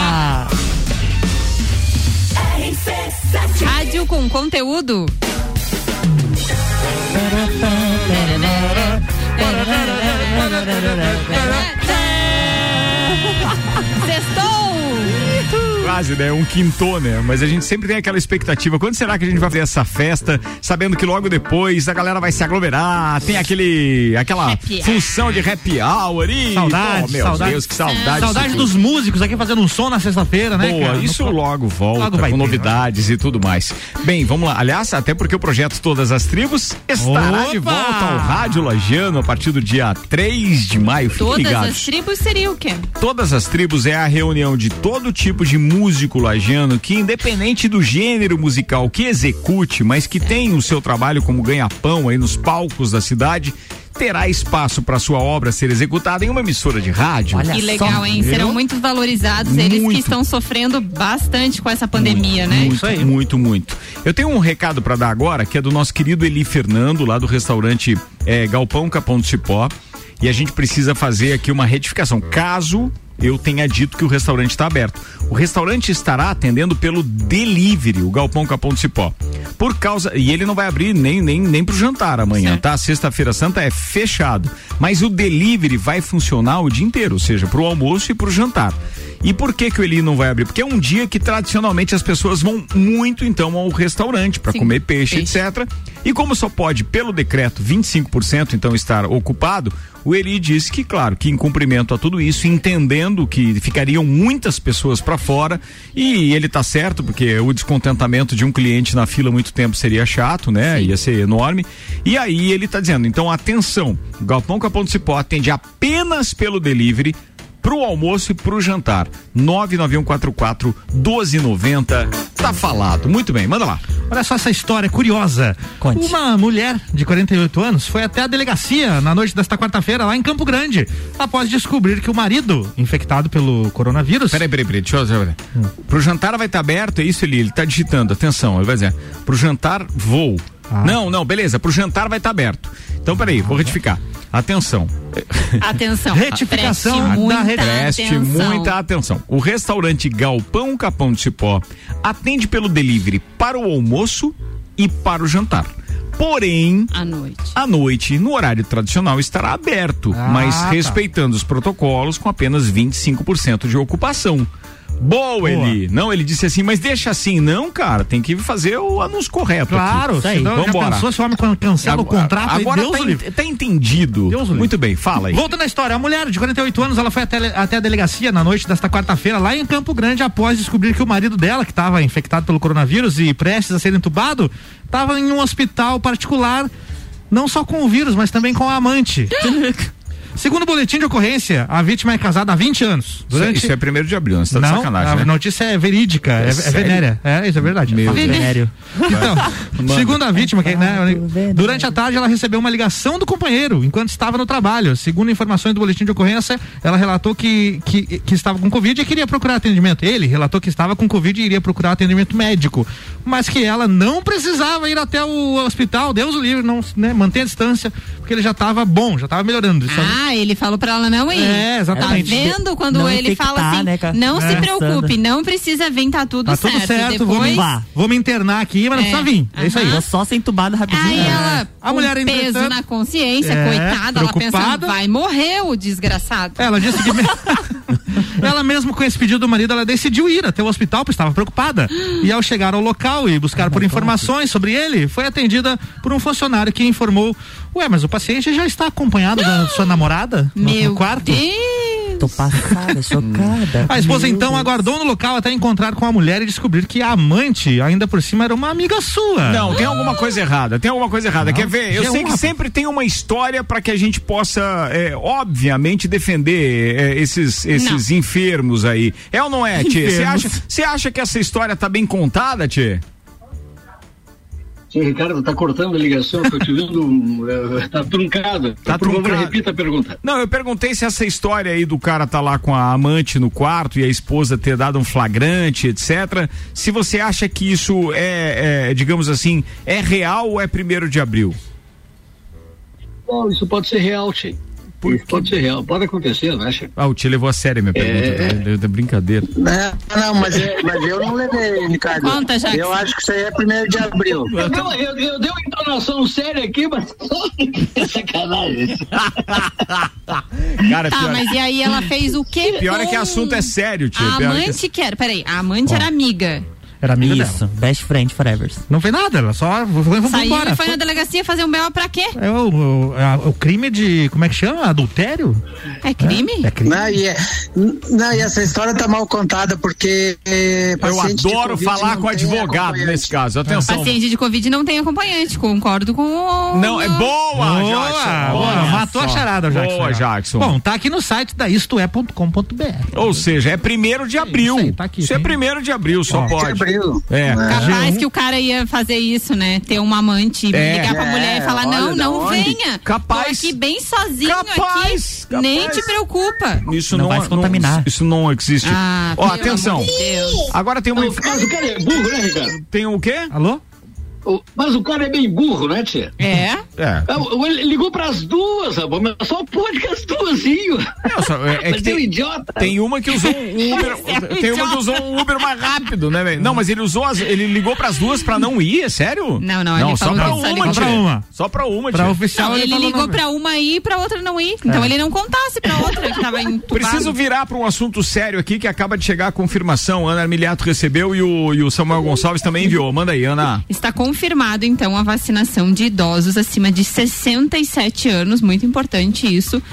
[SPEAKER 3] Rádio com conteúdo.
[SPEAKER 2] Quase, né? Um quintô, né? Mas a gente sempre tem aquela expectativa. Quando será que a gente vai fazer essa festa, sabendo que logo depois a galera vai se aglomerar, tem aquele, aquela
[SPEAKER 3] Happy
[SPEAKER 2] função de happy hour e.
[SPEAKER 4] Saudade,
[SPEAKER 2] oh, meu
[SPEAKER 4] saudade.
[SPEAKER 2] Deus, que saudade.
[SPEAKER 4] Saudade dos
[SPEAKER 2] tudo.
[SPEAKER 4] músicos aqui fazendo um som na sexta-feira, né?
[SPEAKER 2] Boa,
[SPEAKER 4] cara?
[SPEAKER 2] isso
[SPEAKER 4] No-
[SPEAKER 2] logo volta
[SPEAKER 4] Logo vai
[SPEAKER 2] com
[SPEAKER 4] ter,
[SPEAKER 2] novidades e tudo mais. Bem, vamos lá. Aliás, até porque o projeto Todas as Tribos estará de
[SPEAKER 4] Opa!
[SPEAKER 2] volta ao Rádio Lagiano a partir do dia 3 de maio. Fiquem
[SPEAKER 3] Todas
[SPEAKER 2] ligados.
[SPEAKER 3] as tribos seria o quê?
[SPEAKER 2] Todas as tribos é a reunião de todo tipo de músico lagiano que, independente do gênero musical que execute, mas que tem o seu trabalho como ganha-pão aí nos palcos da cidade, terá espaço para sua obra ser executada em uma emissora de rádio.
[SPEAKER 6] Olha
[SPEAKER 3] Que
[SPEAKER 6] só,
[SPEAKER 3] legal, hein?
[SPEAKER 2] viu?
[SPEAKER 3] Serão muito valorizados eles que
[SPEAKER 2] Muito.
[SPEAKER 3] estão sofrendo bastante com essa pandemia, né?
[SPEAKER 2] Muito, muito, muito. Eu tenho um recado para dar agora, que é do nosso querido Eli Fernando, lá do restaurante eh, Galpão Capão do Cipó. E a gente precisa fazer aqui uma retificação. Caso eu tenha dito que o restaurante está aberto. O restaurante estará atendendo pelo delivery, o Galpão Capão do Cipó. Por causa. E ele não vai abrir nem, nem, nem pro jantar amanhã, tá? Sexta-feira Santa é fechado. Mas o delivery vai funcionar o dia inteiro, ou seja, pro almoço e pro jantar. E por que que o Eli não vai abrir? Porque é um dia que tradicionalmente as pessoas vão muito então ao restaurante para
[SPEAKER 3] Sim,
[SPEAKER 2] comer peixe,
[SPEAKER 3] peixe.
[SPEAKER 2] etc. E como só pode pelo decreto 25% então estar ocupado, o Eli disse que claro, que em cumprimento a tudo isso, entendendo que ficariam muitas pessoas para fora, e ele tá certo porque o descontentamento de um cliente na fila muito tempo seria chato, né? Ia ser enorme. E aí ele tá dizendo, então atenção, Galpão Capão do Cipó atende apenas pelo delivery pro almoço e pro jantar. 99144 1290. Tá falado. Muito bem, manda lá.
[SPEAKER 4] Olha só essa história curiosa.
[SPEAKER 6] Conte.
[SPEAKER 4] Uma mulher de 48 anos foi até a delegacia na noite desta quarta-feira lá em Campo Grande, após descobrir que o marido, infectado pelo coronavírus.
[SPEAKER 2] Peraí, peraí, peraí, deixa eu ver. Pro jantar vai estar aberto, é isso, Eli? Ele tá digitando, atenção, ele vai dizer. Pro jantar, vou.
[SPEAKER 4] Ah.
[SPEAKER 2] Não, não, beleza, pro jantar vai estar aberto. Então, peraí, vou retificar. Atenção.
[SPEAKER 3] Atenção.
[SPEAKER 4] Retificação
[SPEAKER 3] Preste
[SPEAKER 4] da rede.
[SPEAKER 2] Preste
[SPEAKER 3] atenção.
[SPEAKER 2] muita atenção. O restaurante Galpão Capão de Cipó atende pelo delivery para o almoço e para o jantar. Porém,
[SPEAKER 3] À noite.
[SPEAKER 2] à noite, no horário tradicional, estará aberto,
[SPEAKER 4] Ah,
[SPEAKER 2] mas
[SPEAKER 4] tá.
[SPEAKER 2] respeitando os protocolos com apenas 25% de ocupação. Boa, Eli. Não, ele disse assim, mas deixa assim. Não, cara, tem que fazer o anúncio correto.
[SPEAKER 4] Claro,
[SPEAKER 2] aqui.
[SPEAKER 4] senão já
[SPEAKER 2] Vambora.
[SPEAKER 4] pensou se o homem cancela o contrato
[SPEAKER 2] Agora
[SPEAKER 4] Deus
[SPEAKER 2] tá, en- tá entendido. Muito bem, fala aí.
[SPEAKER 4] Voltando à história, a mulher de 48 anos, ela foi até, até a delegacia na noite desta quarta-feira, lá em Campo Grande, após descobrir que o marido dela, que estava infectado pelo coronavírus e prestes a ser entubado, estava em um hospital particular, não só com o vírus, mas também com a amante. Segundo o boletim de ocorrência, a vítima é casada há 20 anos. Durante...
[SPEAKER 2] Isso é primeiro de abril, você tá de
[SPEAKER 4] Não,
[SPEAKER 2] sacanagem,
[SPEAKER 4] a
[SPEAKER 2] né?
[SPEAKER 4] notícia é verídica, é, é
[SPEAKER 2] sério?
[SPEAKER 4] venérea. É, isso é verdade.
[SPEAKER 2] Meu
[SPEAKER 4] Venério. Então,
[SPEAKER 2] Manda.
[SPEAKER 4] segundo a vítima, que, né, durante a tarde ela recebeu uma ligação do companheiro enquanto estava no trabalho. Segundo informações do boletim de ocorrência, ela relatou que, que, que estava com Covid e queria procurar atendimento. Ele relatou que estava com Covid e iria procurar atendimento médico, mas que ela não precisava ir até o hospital, Deus o livre, não, né, manter a distância, porque ele já estava bom, já estava melhorando. Ele
[SPEAKER 3] Ah, ele falou pra ela não ir.
[SPEAKER 4] É, exatamente.
[SPEAKER 3] Tá vendo quando
[SPEAKER 4] Não
[SPEAKER 3] ele fala assim,
[SPEAKER 4] né,
[SPEAKER 3] não se
[SPEAKER 4] É.
[SPEAKER 3] preocupe, não precisa vir, tá tudo
[SPEAKER 4] Tá
[SPEAKER 3] certo.
[SPEAKER 4] tudo certo, vou,
[SPEAKER 3] Depois,
[SPEAKER 4] me, vou me internar aqui, mas não
[SPEAKER 3] É.
[SPEAKER 4] precisa vir. É isso aí.
[SPEAKER 6] Vou só ser entubado rapidinho.
[SPEAKER 3] Aí ela,
[SPEAKER 4] A
[SPEAKER 3] com
[SPEAKER 4] mulher,
[SPEAKER 3] peso
[SPEAKER 4] entretanto,
[SPEAKER 3] na consciência,
[SPEAKER 4] é,
[SPEAKER 3] coitada, ela
[SPEAKER 4] preocupada.
[SPEAKER 3] pensando, vai morrer o desgraçado.
[SPEAKER 4] Ela disse que. ela mesmo com esse pedido do marido, ela decidiu ir até o hospital, porque estava preocupada. E ao chegar ao local e buscar por informações sobre ele, foi atendida por um funcionário que informou: Ué, mas o paciente já está acompanhado da sua namorada no, no
[SPEAKER 3] Meu
[SPEAKER 4] quarto?
[SPEAKER 3] Deus!
[SPEAKER 6] Tô passada, chocada.
[SPEAKER 4] A esposa
[SPEAKER 6] Meu
[SPEAKER 4] então
[SPEAKER 6] Deus.
[SPEAKER 4] aguardou no local até encontrar com a mulher e descobrir que a amante, ainda por cima, era uma amiga sua.
[SPEAKER 2] Não, tem alguma coisa errada, tem alguma coisa errada.
[SPEAKER 4] Não,
[SPEAKER 2] Quer ver? Eu
[SPEAKER 4] G1,
[SPEAKER 2] sei que sempre tem uma história para que a gente possa, é, obviamente, defender é, esses, esses enfermos aí. É ou não é, Tchê? Você acha, acha que essa história tá bem contada, Tchê?
[SPEAKER 7] Sim, Ricardo, tá cortando a ligação, tô te ouvindo, eh, tá truncado.
[SPEAKER 2] Tá
[SPEAKER 7] Por favor,
[SPEAKER 2] truncado.
[SPEAKER 7] repita a pergunta.
[SPEAKER 2] Não, eu perguntei se essa história aí do cara tá lá com a amante no quarto e a esposa ter dado um flagrante, etc. Se você acha que isso é, é, digamos assim, é real ou é primeiro de abril?
[SPEAKER 7] Bom, isso pode ser real, Tchê. Isso pode ser real, pode acontecer, né, Tchê?
[SPEAKER 2] Ah, o Tchê levou a sério a minha pergunta, é, é brincadeira.
[SPEAKER 5] Não, não, mas, é- mas eu não levei, Ricardo.
[SPEAKER 3] Conta, Jackson.
[SPEAKER 5] Eu acho que isso aí é primeiro de abril.
[SPEAKER 7] Eu, dei- eu, eu dei uma entonação séria aqui, mas é sacanagem.
[SPEAKER 2] Cara,
[SPEAKER 3] Tá,
[SPEAKER 2] pior,
[SPEAKER 3] mas e aí ela fez o quê?
[SPEAKER 2] pior é que
[SPEAKER 3] com-
[SPEAKER 2] assunto é sério, Tchê.
[SPEAKER 3] A
[SPEAKER 2] é
[SPEAKER 3] amante que era, peraí, a amante era amiga.
[SPEAKER 4] Era amiga
[SPEAKER 6] Isso, best friend forever.
[SPEAKER 4] Não fez nada, ela só foi, foi
[SPEAKER 3] Saiu
[SPEAKER 4] embora.
[SPEAKER 3] e foi na delegacia fazer um B.O. pra quê?
[SPEAKER 4] É o, o, a- o crime de. Como é que chama? Adultério?
[SPEAKER 3] É crime?
[SPEAKER 4] É crime.
[SPEAKER 5] Não, e, é- não, e essa história tá mal contada porque. eh,
[SPEAKER 2] Eu
[SPEAKER 5] paciente de
[SPEAKER 2] adoro
[SPEAKER 5] Covid
[SPEAKER 2] falar
[SPEAKER 5] não
[SPEAKER 2] com
[SPEAKER 5] tem
[SPEAKER 2] advogado
[SPEAKER 5] acompanhante.
[SPEAKER 2] nesse caso. Atenção.
[SPEAKER 3] Paciente de Covid não tem acompanhante, concordo com o...
[SPEAKER 2] Não, é boa,
[SPEAKER 4] Boa,
[SPEAKER 2] Jackson.
[SPEAKER 4] boa,
[SPEAKER 2] Olha
[SPEAKER 4] matou a
[SPEAKER 2] só.
[SPEAKER 4] charada, Jackson.
[SPEAKER 2] Boa, Jackson.
[SPEAKER 4] Bom, tá aqui no site da istoé.com.br.
[SPEAKER 2] Ou seja, é primeiro de abril.
[SPEAKER 4] isso aí, tá aqui,
[SPEAKER 2] Isso é primeiro de abril, só
[SPEAKER 4] Ó,
[SPEAKER 2] pode. É.
[SPEAKER 3] Capaz que o cara ia fazer isso, né? Ter uma amante,
[SPEAKER 2] É.
[SPEAKER 3] ligar pra
[SPEAKER 5] É,
[SPEAKER 3] mulher e falar,
[SPEAKER 5] olha
[SPEAKER 3] não, não
[SPEAKER 5] onde.
[SPEAKER 3] venha.
[SPEAKER 2] Capaz.
[SPEAKER 3] Tô aqui bem sozinho
[SPEAKER 2] Capaz,
[SPEAKER 3] aqui. Nem
[SPEAKER 2] capaz.
[SPEAKER 3] te preocupa.
[SPEAKER 2] Isso
[SPEAKER 6] Não
[SPEAKER 2] não,
[SPEAKER 6] vai se contaminar.
[SPEAKER 2] Não, isso não existe.
[SPEAKER 3] Ah,
[SPEAKER 2] Ó, atenção. Agora tem uma.
[SPEAKER 7] Mas, mas o cara é burro, né, Ricardo?
[SPEAKER 2] Tem o quê?
[SPEAKER 4] Alô?
[SPEAKER 7] Mas o cara é bem burro, né, Tchê?
[SPEAKER 3] É?
[SPEAKER 2] É.
[SPEAKER 7] Ah, Ele ligou pras duas, rapaz, mas só pode com as duas,
[SPEAKER 2] Não, só- é, é
[SPEAKER 7] mas tem um idiota.
[SPEAKER 2] tem uma que usou um Uber. tem uma que usou um Uber mais rápido, né, velho? Não, mas ele usou as, ele ligou pras duas pra não ir, é sério?
[SPEAKER 3] Não, não, ele
[SPEAKER 2] Não, só
[SPEAKER 3] falou
[SPEAKER 2] pra
[SPEAKER 3] só
[SPEAKER 2] uma,
[SPEAKER 3] ligou
[SPEAKER 2] tchê.
[SPEAKER 4] pra uma.
[SPEAKER 2] Só pra uma,
[SPEAKER 4] Pra
[SPEAKER 2] tchê.
[SPEAKER 4] oficial
[SPEAKER 3] Não, ele
[SPEAKER 4] falou
[SPEAKER 3] ligou
[SPEAKER 4] não.
[SPEAKER 3] pra uma ir e pra outra não ir. Então ele não contasse pra outra que tava entubado.
[SPEAKER 2] Preciso virar para um assunto sério aqui que acaba de chegar a confirmação. Ana Armiliato recebeu e o, e o Samuel Gonçalves também enviou. Manda aí, Ana.
[SPEAKER 3] Está confirmado, então, a vacinação de idosos acima de 67 anos, muito importante isso,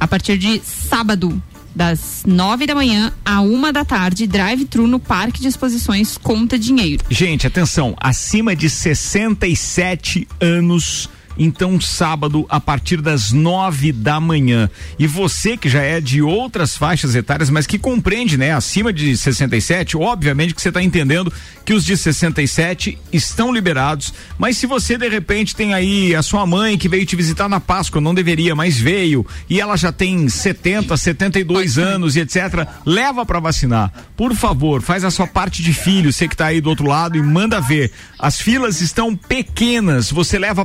[SPEAKER 3] a partir de sábado, das 9 da manhã à uma da tarde, drive-thru no Parque de Exposições Conta Dinheiro.
[SPEAKER 2] Gente, atenção, acima de 67 anos. Então, sábado, a partir das nove da manhã. E você que já é de outras faixas etárias, mas que compreende, né? Acima de 67, obviamente que você está entendendo que os de 67 estão liberados. Mas se você, de repente, tem aí a sua mãe que veio te visitar na Páscoa, não deveria, mas veio, e ela já tem 70, 72 anos e etc., leva para vacinar. Por favor, faz a sua parte de filho, você que tá aí do outro lado, e manda ver. As filas estão pequenas, você leva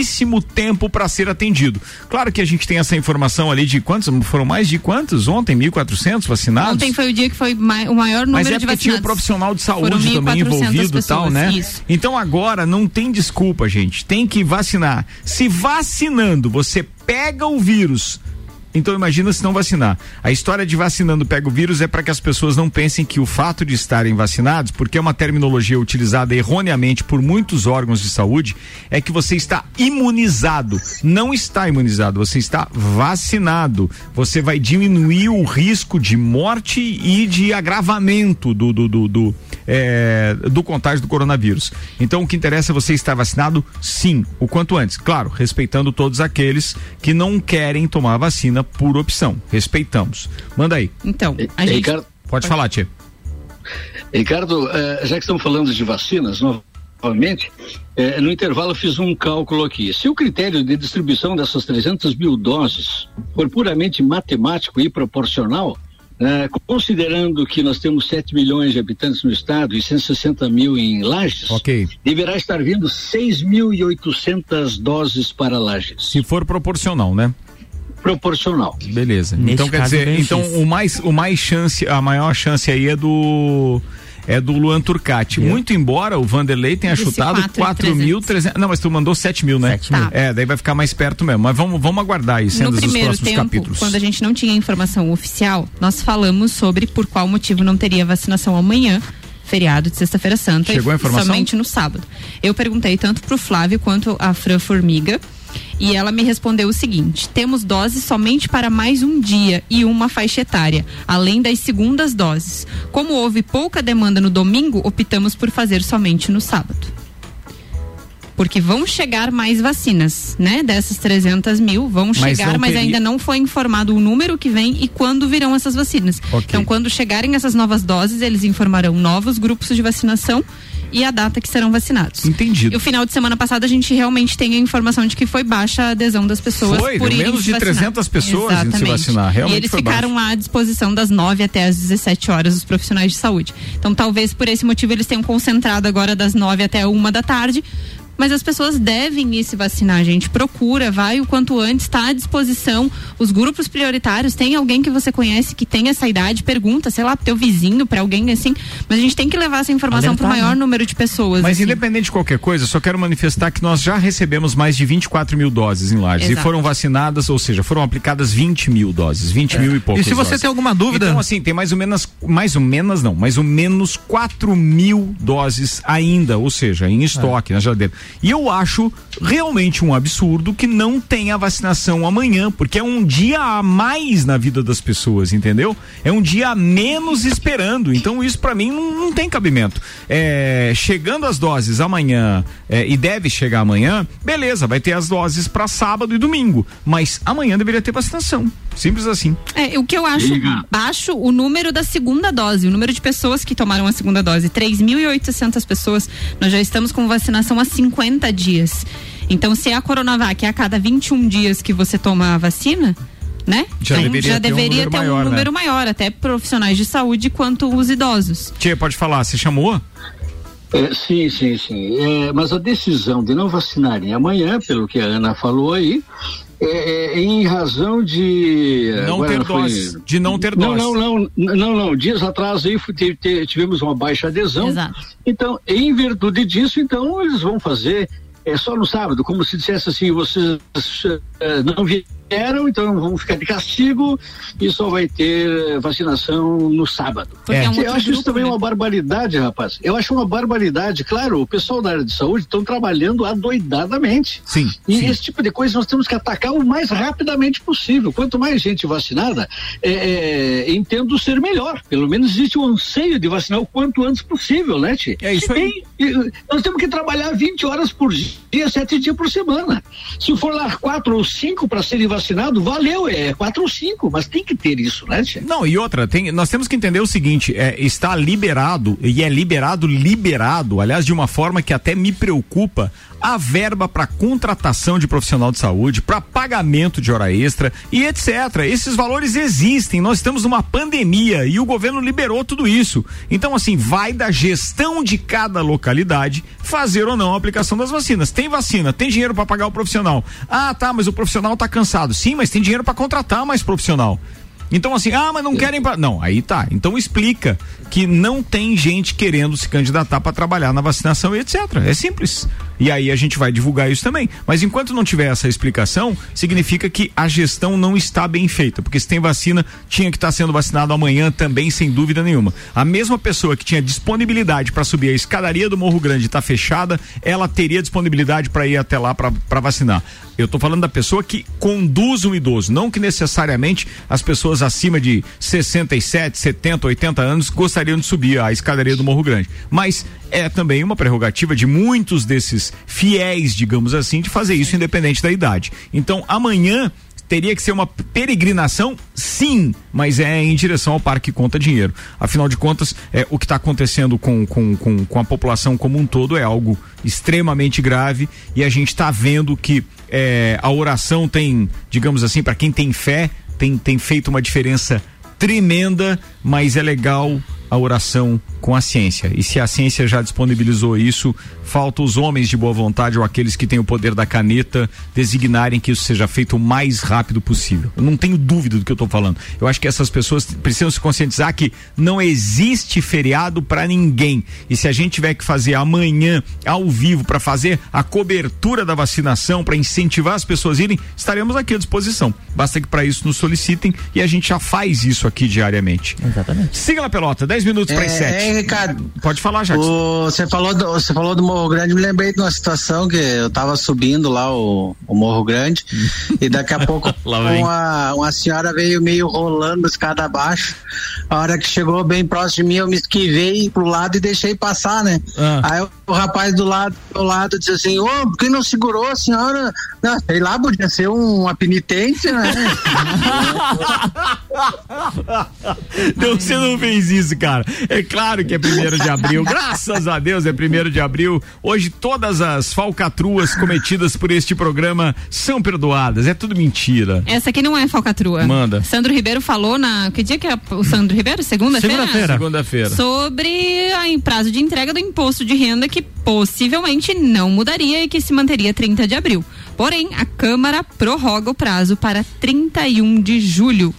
[SPEAKER 2] pouquíssimo tempo para ser atendido. Claro que a gente tem essa informação ali de quantos, foram mais de quantos ontem? 1.400 vacinados?
[SPEAKER 3] Ontem foi o dia que foi mai- o maior número
[SPEAKER 2] Mas é
[SPEAKER 3] de
[SPEAKER 2] porque tinha o
[SPEAKER 3] vacinados.
[SPEAKER 2] profissional de saúde também
[SPEAKER 3] 1.400
[SPEAKER 2] envolvido e tal, né?
[SPEAKER 3] Isso.
[SPEAKER 2] Então agora não tem desculpa, gente. Tem que vacinar. Se vacinando, você pega o vírus Então imagina se não vacinar. A história de vacinando pega o vírus é para que as pessoas não pensem que o fato de estarem vacinados, porque é uma terminologia utilizada erroneamente por muitos órgãos de saúde, é que você está imunizado. Não está imunizado, você está vacinado. Você vai diminuir o risco de morte e de agravamento do, do, do, do, é, do contágio do coronavírus. Então o que interessa é você estar vacinado, sim, o quanto antes. Claro, respeitando todos aqueles que não querem tomar a vacina por opção. Respeitamos. Manda aí.
[SPEAKER 3] Então,
[SPEAKER 7] a gente... Ricardo,
[SPEAKER 2] Pode falar, Tia.
[SPEAKER 7] Ricardo, eh, já que estamos falando de vacinas, novamente, eh, no intervalo eu fiz um cálculo aqui. Se o critério de distribuição dessas 300 mil doses for puramente matemático e proporcional, eh, considerando que nós temos 7 milhões de habitantes no estado e 160 mil em Lages,
[SPEAKER 2] Ok.
[SPEAKER 7] deverá estar vindo 6.800 doses para Lages.
[SPEAKER 2] Se for proporcional, né?
[SPEAKER 7] Proporcional.
[SPEAKER 2] Beleza.
[SPEAKER 6] Neste
[SPEAKER 2] então quer dizer, então
[SPEAKER 6] X.
[SPEAKER 2] o mais o mais chance, a maior chance aí é do é do Luan Turcati. Muito embora o Vanderlei tenha
[SPEAKER 3] Disse
[SPEAKER 2] chutado 4.300. Não, mas tu mandou 7 mil, né?
[SPEAKER 6] 7 mil.
[SPEAKER 3] Tá.
[SPEAKER 2] É, daí vai ficar mais perto mesmo. Mas vamos, vamos aguardar
[SPEAKER 3] No
[SPEAKER 2] dos
[SPEAKER 3] primeiro
[SPEAKER 2] próximos
[SPEAKER 3] tempo,
[SPEAKER 2] capítulos.
[SPEAKER 3] quando a gente não tinha informação oficial, nós falamos sobre por qual motivo não teria vacinação amanhã, feriado de Sexta-feira Santa,
[SPEAKER 2] Chegou a informação?
[SPEAKER 3] somente no sábado. Eu perguntei tanto pro Flávio quanto a Fran Formiga. E ela me respondeu o seguinte: temos doses somente para mais um dia e uma faixa etária, além das segundas doses. Como houve pouca demanda no domingo, optamos por fazer somente no sábado. Porque vão chegar mais vacinas, né? Dessas 300 mil vão
[SPEAKER 2] Mas
[SPEAKER 3] chegar, mas
[SPEAKER 2] teria-
[SPEAKER 3] ainda não foi informado o número que vem e quando virão essas vacinas.
[SPEAKER 2] Ok.
[SPEAKER 3] Então, quando chegarem essas novas doses, eles informarão novos grupos de vacinação e a data que serão vacinados.
[SPEAKER 2] Entendido.
[SPEAKER 3] E o final de semana passado a gente realmente tem a informação de que foi baixa a adesão das pessoas
[SPEAKER 2] Foi,
[SPEAKER 3] por irem
[SPEAKER 2] menos de
[SPEAKER 3] vacinar.
[SPEAKER 2] 300 pessoas indo se
[SPEAKER 3] Exatamente.
[SPEAKER 2] vacinar, realmente
[SPEAKER 3] E eles ficaram lá à disposição das 9 até as 17 horas os profissionais de saúde. Então talvez por esse motivo eles tenham concentrado agora das 9 até uma da tarde. Mas as pessoas devem ir se vacinar, gente. Procura, vai o quanto antes, está à disposição. Os grupos prioritários, tem alguém que você conhece que tem essa idade, pergunta, sei lá, pro teu vizinho, para alguém assim. Mas a gente tem que levar essa informação para o maior
[SPEAKER 2] né?
[SPEAKER 3] número de pessoas.
[SPEAKER 2] Mas
[SPEAKER 3] assim.
[SPEAKER 2] independente de qualquer coisa, só quero manifestar que nós já recebemos mais de 24 mil doses em Lages. E
[SPEAKER 3] Exato.
[SPEAKER 2] foram vacinadas, ou seja, foram aplicadas 20 mil doses, 20 mil e poucas
[SPEAKER 4] E se você
[SPEAKER 2] doses.
[SPEAKER 4] tem alguma dúvida-
[SPEAKER 2] Então, assim, tem mais ou menos, mais ou menos não, mais ou menos 4 mil doses ainda, ou seja, em estoque na geladeira. E eu acho realmente um absurdo que não tenha vacinação amanhã, porque é um dia a mais na vida das pessoas, entendeu? É um dia a menos esperando. Então isso pra mim não, não tem cabimento. É, chegando as doses amanhã é, e deve chegar amanhã, beleza, vai ter as doses pra sábado e domingo, mas amanhã deveria ter vacinação. Simples assim.
[SPEAKER 3] É, o que eu acho
[SPEAKER 2] Liga.
[SPEAKER 3] baixo, o número da segunda dose, o número de pessoas que tomaram a segunda dose, 3.800 pessoas, nós já estamos com vacinação há 50 dias. Então, se é a Coronavac é a cada 21 dias que você toma a vacina, né?
[SPEAKER 2] Já
[SPEAKER 3] Então,
[SPEAKER 2] deveria
[SPEAKER 3] já
[SPEAKER 2] ter um
[SPEAKER 3] deveria
[SPEAKER 2] número
[SPEAKER 3] ter
[SPEAKER 2] maior,
[SPEAKER 3] um
[SPEAKER 2] né?
[SPEAKER 3] número maior, até profissionais de saúde quanto os idosos.
[SPEAKER 2] Tia, pode falar, você chamou?
[SPEAKER 7] É, sim, sim, sim. É, mas a decisão de não vacinarem amanhã, pelo que a Ana falou aí, é, é em razão de.
[SPEAKER 2] Não
[SPEAKER 7] agora
[SPEAKER 2] ter
[SPEAKER 7] foi-
[SPEAKER 2] dose, de não ter
[SPEAKER 7] não,
[SPEAKER 2] dose.
[SPEAKER 7] Não, não, não, não. Dias atrás aí te- tivemos uma baixa adesão.
[SPEAKER 3] Exato.
[SPEAKER 7] Então, em virtude disso, então eles vão fazer é, só no sábado, como se dissesse assim, vocês eh, não vieram, então vão ficar de castigo e só vai ter vacinação no sábado.
[SPEAKER 3] É um
[SPEAKER 7] Eu acho isso
[SPEAKER 3] grupo,
[SPEAKER 7] também
[SPEAKER 3] né?
[SPEAKER 7] uma barbaridade, rapaz. Eu acho uma barbaridade. Claro, o pessoal da área de saúde estão trabalhando adoidadamente.
[SPEAKER 2] Sim.
[SPEAKER 7] E
[SPEAKER 2] sim.
[SPEAKER 7] esse tipo de coisa nós temos que atacar o mais rapidamente possível. Quanto mais gente vacinada, é, é, entendo ser melhor. Pelo menos existe um anseio de vacinar o quanto antes possível, né, Tchê?
[SPEAKER 2] É isso aí.
[SPEAKER 7] tem- nós temos que trabalhar 20 horas por dia, 7 dias por semana. Se for lá quatro ou cinco para serem vacinados, valeu, é quatro ou cinco, mas tem que ter isso, né, Tchê?
[SPEAKER 2] Não, e outra, tem, nós temos que entender o seguinte: é, está liberado, e é liberado, liberado, aliás, de uma forma que até me preocupa, a verba para contratação de profissional de saúde, para pagamento de hora extra e etc. Esses valores existem. Nós estamos numa pandemia e o governo liberou tudo isso. Então, assim, vai da gestão de cada localidade fazer ou não a aplicação das vacinas. Tem vacina, tem dinheiro para pagar o profissional. Ah, tá, mas o profissional tá cansado. Sim, mas tem dinheiro para contratar mais profissional. Então, assim, ah, mas não querem. Pra... Não, aí tá. Então explica que não tem gente querendo se candidatar para trabalhar na vacinação e etc. É simples. E aí a gente vai divulgar isso também. Mas enquanto não tiver essa explicação, significa que a gestão não está bem feita, porque se tem vacina, tinha que estar sendo vacinado amanhã também, sem dúvida nenhuma. A mesma pessoa que tinha disponibilidade para subir a escadaria do Morro Grande está fechada, ela teria disponibilidade para ir até lá para vacinar. Eu estou falando da pessoa que conduz um idoso, não que necessariamente as pessoas acima de 67, 70, 80 anos gostariam de subir a escadaria do Morro Grande. Mas é também uma prerrogativa de muitos desses fiéis, digamos assim, de fazer isso independente da idade. Então, amanhã teria que ser uma peregrinação, sim, mas é em direção ao parque conta dinheiro. Afinal de contas, é, o que está acontecendo com, com, com, com, a população como um todo é algo extremamente grave e a gente está vendo que é, a oração tem, digamos assim, para quem tem fé, tem, tem feito uma diferença tremenda, mas é legal a oração com a ciência. E se a ciência já disponibilizou isso, falta os homens de boa vontade ou aqueles que têm o poder da caneta designarem que isso seja feito o mais rápido possível. Eu não tenho dúvida do que eu estou falando. Eu acho que essas pessoas precisam se conscientizar que não existe feriado para ninguém. E se a gente tiver que fazer amanhã ao vivo para fazer a cobertura da vacinação, para incentivar as pessoas a irem, estaremos aqui à disposição. Basta que para isso nos solicitem e a gente já faz isso aqui diariamente.
[SPEAKER 6] Exatamente.
[SPEAKER 2] Siga lá, Pelota, 10 minutos para as
[SPEAKER 5] É,
[SPEAKER 2] 7.
[SPEAKER 5] é, Ricardo.
[SPEAKER 2] Pode falar, Jacques.
[SPEAKER 5] O- Você falou, do, você falou do Morro Grande, me lembrei de uma situação que eu tava subindo lá o, o Morro Grande e daqui a pouco uma, uma senhora veio meio rolando escada abaixo. A hora que chegou bem próximo de mim, eu me esquivei pro lado e deixei passar, né?
[SPEAKER 2] Ah.
[SPEAKER 5] Aí o, rapaz do lado, do lado disse assim, ô, por que não segurou a senhora? Não, sei lá, podia ser um, uma penitência, né?
[SPEAKER 2] Não, você não fez isso, cara. É claro que é primeiro de abril. Graças a Deus é primeiro de abril. Hoje todas as falcatruas cometidas por este programa são perdoadas. É tudo mentira.
[SPEAKER 3] Essa aqui não é falcatrua.
[SPEAKER 2] Manda.
[SPEAKER 3] Sandro Ribeiro falou na. Que dia que é o Sandro Ribeiro? Segunda-feira?
[SPEAKER 2] Segunda-feira.
[SPEAKER 3] Sobre a prazo de entrega do imposto de renda que possivelmente não mudaria e que se manteria 30 de abril. Porém, a Câmara prorroga o prazo para 31 de julho.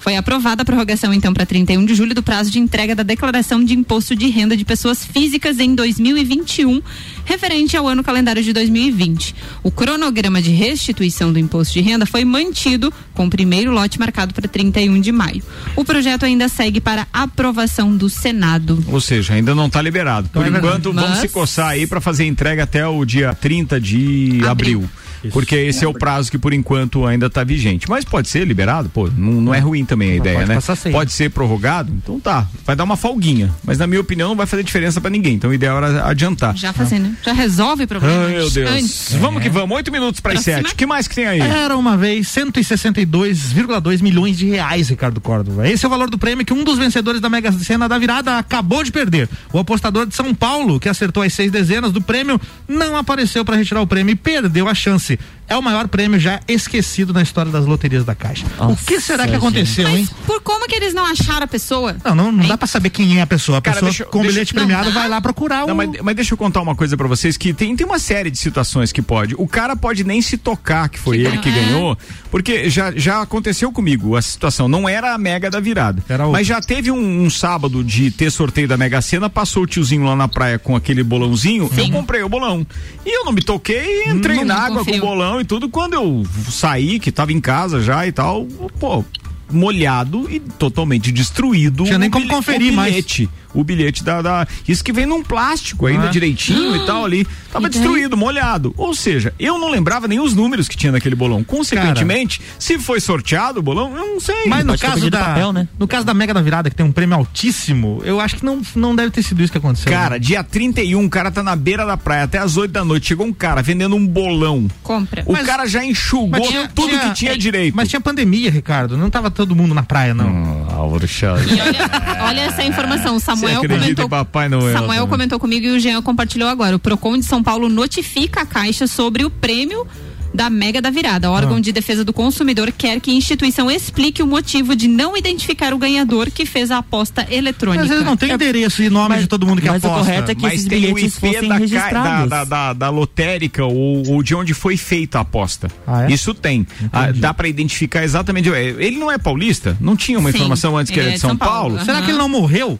[SPEAKER 3] Foi aprovada a prorrogação, então, para 31 de julho do prazo de entrega da declaração de imposto de renda de pessoas físicas em 2021, referente ao ano calendário de 2020. O cronograma de restituição do imposto de renda foi mantido, com o primeiro lote marcado para 31 de maio. O projeto ainda segue para aprovação do Senado.
[SPEAKER 2] Ou seja, ainda não está liberado. Por
[SPEAKER 3] Não é
[SPEAKER 2] enquanto, vamos
[SPEAKER 3] Mas-
[SPEAKER 2] se coçar aí para fazer a entrega até o dia 30 de abril. Porque esse é o prazo que por enquanto ainda está vigente. Mas pode ser liberado, pô, não, não é ruim também a ideia,
[SPEAKER 4] pode
[SPEAKER 2] né?
[SPEAKER 4] passar sem.
[SPEAKER 2] Pode ser prorrogado, então tá. Vai dar uma folguinha. Mas na minha opinião não vai fazer diferença para ninguém. Então o ideal era adiantar.
[SPEAKER 3] Já fazendo, né? Já resolve o problema.
[SPEAKER 2] Ai, meu Deus.
[SPEAKER 3] Antes.
[SPEAKER 2] Vamos que vamos, oito minutos para as
[SPEAKER 3] Pra
[SPEAKER 2] sete. O que mais que tem aí?
[SPEAKER 4] Era uma vez 162,2 milhões de reais, Ricardo Córdova. Esse é o valor do prêmio que um dos vencedores da Mega Sena da virada acabou de perder. O apostador de São Paulo, que acertou as seis dezenas do prêmio, não apareceu para retirar o prêmio e perdeu a chance. É o maior prêmio já esquecido na história das loterias da Caixa. o que será que aconteceu, hein?
[SPEAKER 3] Por como que eles não acharam a pessoa?
[SPEAKER 4] Não, não, não dá pra saber quem é a pessoa. A
[SPEAKER 2] Cara,
[SPEAKER 4] pessoa
[SPEAKER 2] deixa
[SPEAKER 4] com
[SPEAKER 2] deixa-
[SPEAKER 4] bilhete
[SPEAKER 2] não
[SPEAKER 4] premiado
[SPEAKER 3] dá.
[SPEAKER 4] vai lá procurar
[SPEAKER 2] Não,
[SPEAKER 4] o.
[SPEAKER 2] mas, mas deixa eu contar uma coisa pra vocês que tem, tem uma série de situações que pode. O cara pode nem se tocar que foi
[SPEAKER 3] Que
[SPEAKER 2] ele que
[SPEAKER 3] ganhou.
[SPEAKER 2] ganhou, porque já, já aconteceu comigo a situação. Não era a mega da virada.
[SPEAKER 4] Era outra.
[SPEAKER 2] mas já teve um, um sábado de ter sorteio da Mega Sena, passou o tiozinho lá na praia com aquele bolãozinho, eu comprei o bolão. E eu não me toquei, entrei
[SPEAKER 3] Não
[SPEAKER 2] na água o. bolão e tudo. Quando eu saí, que tava em casa já e tal, pô. Molhado e totalmente destruído.
[SPEAKER 4] Tinha nem como
[SPEAKER 2] bilhe-
[SPEAKER 4] conferir
[SPEAKER 2] o
[SPEAKER 4] mais.
[SPEAKER 2] bilhete. O bilhete da, da- Isso que vem num plástico ainda
[SPEAKER 4] Ah.
[SPEAKER 2] direitinho e tal ali. Tava
[SPEAKER 3] E daí?
[SPEAKER 2] destruído, molhado. Ou seja, eu não lembrava nem os números que tinha naquele bolão. Consequentemente, se foi sorteado o bolão, eu não sei.
[SPEAKER 4] Mas no caso, da,
[SPEAKER 6] papel, né?
[SPEAKER 4] no caso da Mega da Virada, que tem um prêmio altíssimo, eu acho que não, não deve ter sido isso que aconteceu.
[SPEAKER 2] Cara,
[SPEAKER 4] né?
[SPEAKER 2] dia 31, o cara tá na beira da praia até as 8 da noite. Chegou um cara vendendo um bolão.
[SPEAKER 3] Compra.
[SPEAKER 2] O
[SPEAKER 4] Mas-
[SPEAKER 2] cara já enxugou
[SPEAKER 4] tinha-
[SPEAKER 2] tudo
[SPEAKER 4] tinha-
[SPEAKER 2] que tinha direito.
[SPEAKER 4] Mas tinha pandemia, Ricardo. Não tava todo mundo na praia, não.
[SPEAKER 2] Hum, Álvaro Chaves.
[SPEAKER 3] Olha, olha essa informação. Samuel comentou.
[SPEAKER 2] Papai Noel?
[SPEAKER 3] Samuel
[SPEAKER 2] também?
[SPEAKER 3] comentou comigo e o Jean compartilhou agora. O Procon de São Paulo notifica a Caixa sobre o prêmio da Mega da Virada. O órgão
[SPEAKER 4] Ah.
[SPEAKER 3] de defesa do consumidor quer que a instituição explique o motivo de não identificar o ganhador que fez a aposta eletrônica.
[SPEAKER 4] Mas eles não têm endereço e nome
[SPEAKER 6] Mas-
[SPEAKER 4] de todo mundo que
[SPEAKER 6] mas o
[SPEAKER 4] aposta.
[SPEAKER 6] correto é que
[SPEAKER 2] Mas
[SPEAKER 6] esses
[SPEAKER 2] tem o
[SPEAKER 6] bilhetes
[SPEAKER 2] IP
[SPEAKER 6] fossem
[SPEAKER 2] da,
[SPEAKER 6] registrados.
[SPEAKER 2] da, da, da lotérica ou, ou de onde foi feita a aposta.
[SPEAKER 4] Ah, é?
[SPEAKER 2] Isso tem. Ah, dá pra identificar exatamente. Ele não é paulista? Não tinha uma
[SPEAKER 3] Sim,
[SPEAKER 2] informação antes que
[SPEAKER 3] ele
[SPEAKER 2] era
[SPEAKER 3] é
[SPEAKER 2] de São, Paulo?
[SPEAKER 3] Aham.
[SPEAKER 4] Será que ele não morreu?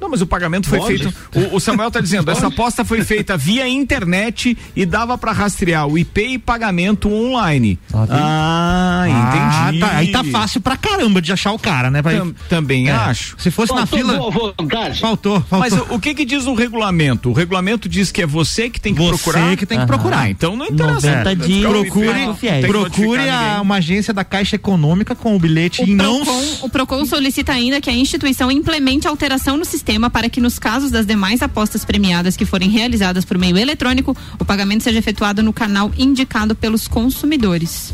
[SPEAKER 2] Não, mas o pagamento foi
[SPEAKER 4] Pode.
[SPEAKER 2] feito. O, o Samuel está dizendo, essa aposta foi feita via internet e dava para rastrear o IP e pagamento online. Ah, entendi.
[SPEAKER 4] Ah, tá. Aí tá fácil pra caramba de achar o cara, né? Vai-
[SPEAKER 2] Tam- também
[SPEAKER 4] É.
[SPEAKER 2] acho.
[SPEAKER 4] Se fosse na
[SPEAKER 7] Faltou
[SPEAKER 4] fila.
[SPEAKER 7] boa vontade.
[SPEAKER 4] Faltou, faltou.
[SPEAKER 2] Mas o, que que diz o regulamento? O regulamento diz que é você que tem que
[SPEAKER 4] Você
[SPEAKER 2] procurar.
[SPEAKER 4] que tem que procurar.
[SPEAKER 2] Ah, então não interessa.
[SPEAKER 6] 90
[SPEAKER 2] É,
[SPEAKER 6] dias,
[SPEAKER 4] procure, procure a, uma agência da Caixa Econômica com o bilhete
[SPEAKER 3] O
[SPEAKER 4] e não.
[SPEAKER 3] Procon, o Procon solicita ainda que a instituição implemente alteração no sistema para que, nos casos das demais apostas premiadas que forem realizadas por meio eletrônico, o pagamento seja efetuado no canal indicado pelos consumidores.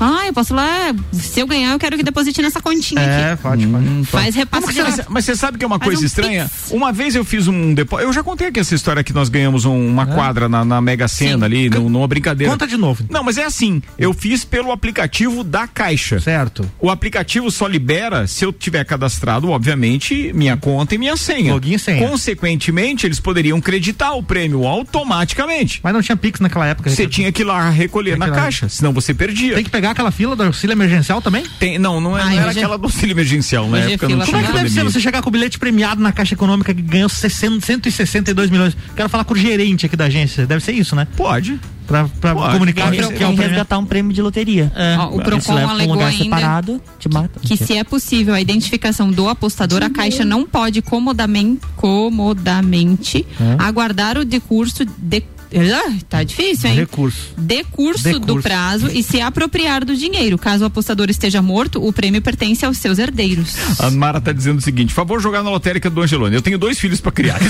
[SPEAKER 3] Ah, eu posso lá, se eu ganhar, eu quero que deposite nessa continha
[SPEAKER 4] É,
[SPEAKER 3] aqui.
[SPEAKER 4] pode, pode.
[SPEAKER 3] Faz repasse
[SPEAKER 2] Mas, mas,
[SPEAKER 3] direto.
[SPEAKER 2] mas você sabe que é uma
[SPEAKER 3] Faz
[SPEAKER 2] coisa
[SPEAKER 3] um
[SPEAKER 2] estranha?
[SPEAKER 3] pix.
[SPEAKER 2] Uma vez eu fiz um depósito. Eu já contei aqui essa história que nós ganhamos um- uma quadra na, na Mega Sena ali, num- numa brincadeira.
[SPEAKER 4] Conta de novo.
[SPEAKER 2] Não, mas é assim, eu fiz pelo aplicativo da Caixa.
[SPEAKER 4] Certo.
[SPEAKER 2] O aplicativo só libera se eu tiver cadastrado, obviamente, minha conta e minha senha.
[SPEAKER 4] Login e senha.
[SPEAKER 2] Consequentemente, eles poderiam creditar o prêmio automaticamente.
[SPEAKER 4] Mas não tinha Pix naquela época.
[SPEAKER 2] Você tinha que ir lá recolher na
[SPEAKER 4] lá.
[SPEAKER 2] caixa, senão você perdia.
[SPEAKER 4] Tem que pegar aquela fila do auxílio emergencial também?
[SPEAKER 2] Tem- não, não, é-
[SPEAKER 3] Ai,
[SPEAKER 2] não era
[SPEAKER 3] é-
[SPEAKER 2] aquela do auxílio emergencial,
[SPEAKER 3] é
[SPEAKER 2] não
[SPEAKER 4] Como é que deve ser
[SPEAKER 2] pandemia.
[SPEAKER 4] você chegar com o bilhete premiado na Caixa Econômica que ganhou 60, 162 milhões? Quero falar com o gerente aqui da agência. Deve ser isso, né?
[SPEAKER 2] Pode.
[SPEAKER 4] Pra, pra
[SPEAKER 2] Pode.
[SPEAKER 4] comunicar que, que é prêmio.
[SPEAKER 6] resgatar um prêmio de loteria.
[SPEAKER 3] Ó, o Procon
[SPEAKER 6] um
[SPEAKER 3] alegou
[SPEAKER 6] lugar
[SPEAKER 3] ainda
[SPEAKER 6] separado, te mata.
[SPEAKER 3] que se é possível a identificação do apostador, a Caixa não pode comodamente, comodamente aguardar o decurso de Ah, tá difícil, hein?
[SPEAKER 4] Recurso.
[SPEAKER 3] Decurso,
[SPEAKER 4] Decurso.
[SPEAKER 3] do prazo e se apropriar do dinheiro. Caso o apostador esteja morto, o prêmio pertence aos seus herdeiros.
[SPEAKER 2] A Mara tá dizendo o seguinte: favor jogar na lotérica do Angelone. Eu tenho dois filhos pra criar.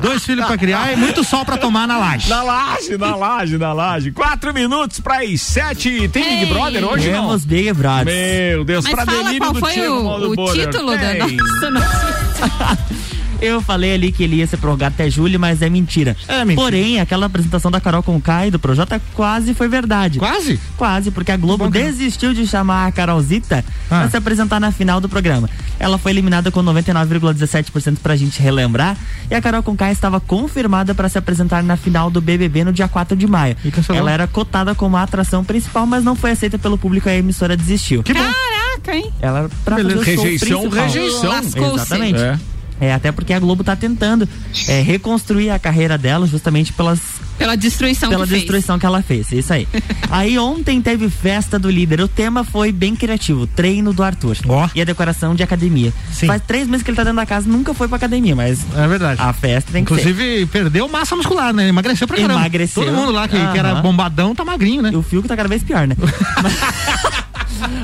[SPEAKER 4] Dois filhos pra criar e muito sol pra tomar na laje.
[SPEAKER 2] na laje, na laje, na laje. Quatro minutos pra as sete. Tem Big. Brother hoje não?
[SPEAKER 6] Temos Big Brother.
[SPEAKER 2] Meu Deus,
[SPEAKER 3] Mas
[SPEAKER 2] pra
[SPEAKER 3] fala
[SPEAKER 2] delírio
[SPEAKER 3] qual
[SPEAKER 2] do
[SPEAKER 3] foi o, o título da
[SPEAKER 2] Tem.
[SPEAKER 3] nossa notícia.
[SPEAKER 6] Eu falei ali que ele ia ser prorrogado até julho, mas é mentira.
[SPEAKER 4] É mentira.
[SPEAKER 6] Porém, aquela apresentação da Carol com Kai do Projota quase foi verdade.
[SPEAKER 4] Quase?
[SPEAKER 6] Quase, porque a Globo desistiu de chamar a Carolzita
[SPEAKER 4] Ah.
[SPEAKER 6] pra se apresentar na final do programa. Ela foi eliminada com 99,17% pra gente relembrar. E a Carol Conká estava confirmada pra se apresentar na final do BBB no dia 4 de maio.
[SPEAKER 4] E.
[SPEAKER 6] Ela era cotada como a atração principal, mas não foi aceita pelo público e a emissora desistiu.
[SPEAKER 4] Que bom.
[SPEAKER 3] Caraca, hein?
[SPEAKER 6] Ela pra
[SPEAKER 2] Beleza.
[SPEAKER 6] fazer o show
[SPEAKER 2] Rejeição,
[SPEAKER 6] principal.
[SPEAKER 2] rejeição.
[SPEAKER 6] Exatamente.
[SPEAKER 2] É.
[SPEAKER 6] É, até porque a Globo tá tentando é, reconstruir a carreira dela justamente pelas,
[SPEAKER 3] Pela destruição
[SPEAKER 6] pela
[SPEAKER 3] que fez.
[SPEAKER 6] destruição que ela fez. Isso aí. aí ontem teve festa do líder. O tema foi bem criativo: treino do Arthur.
[SPEAKER 4] Ó.
[SPEAKER 6] E a decoração de academia.
[SPEAKER 4] Sim.
[SPEAKER 6] Faz três meses que ele tá dentro da casa, nunca foi pra academia, mas
[SPEAKER 4] É verdade.
[SPEAKER 6] a festa tem que ser.
[SPEAKER 4] Inclusive, perdeu massa muscular, né? Emagreceu pra caramba.
[SPEAKER 6] Emagreceu.
[SPEAKER 4] Todo mundo lá que, que era bombadão tá magrinho, né?
[SPEAKER 6] E o fio que tá cada vez pior, né?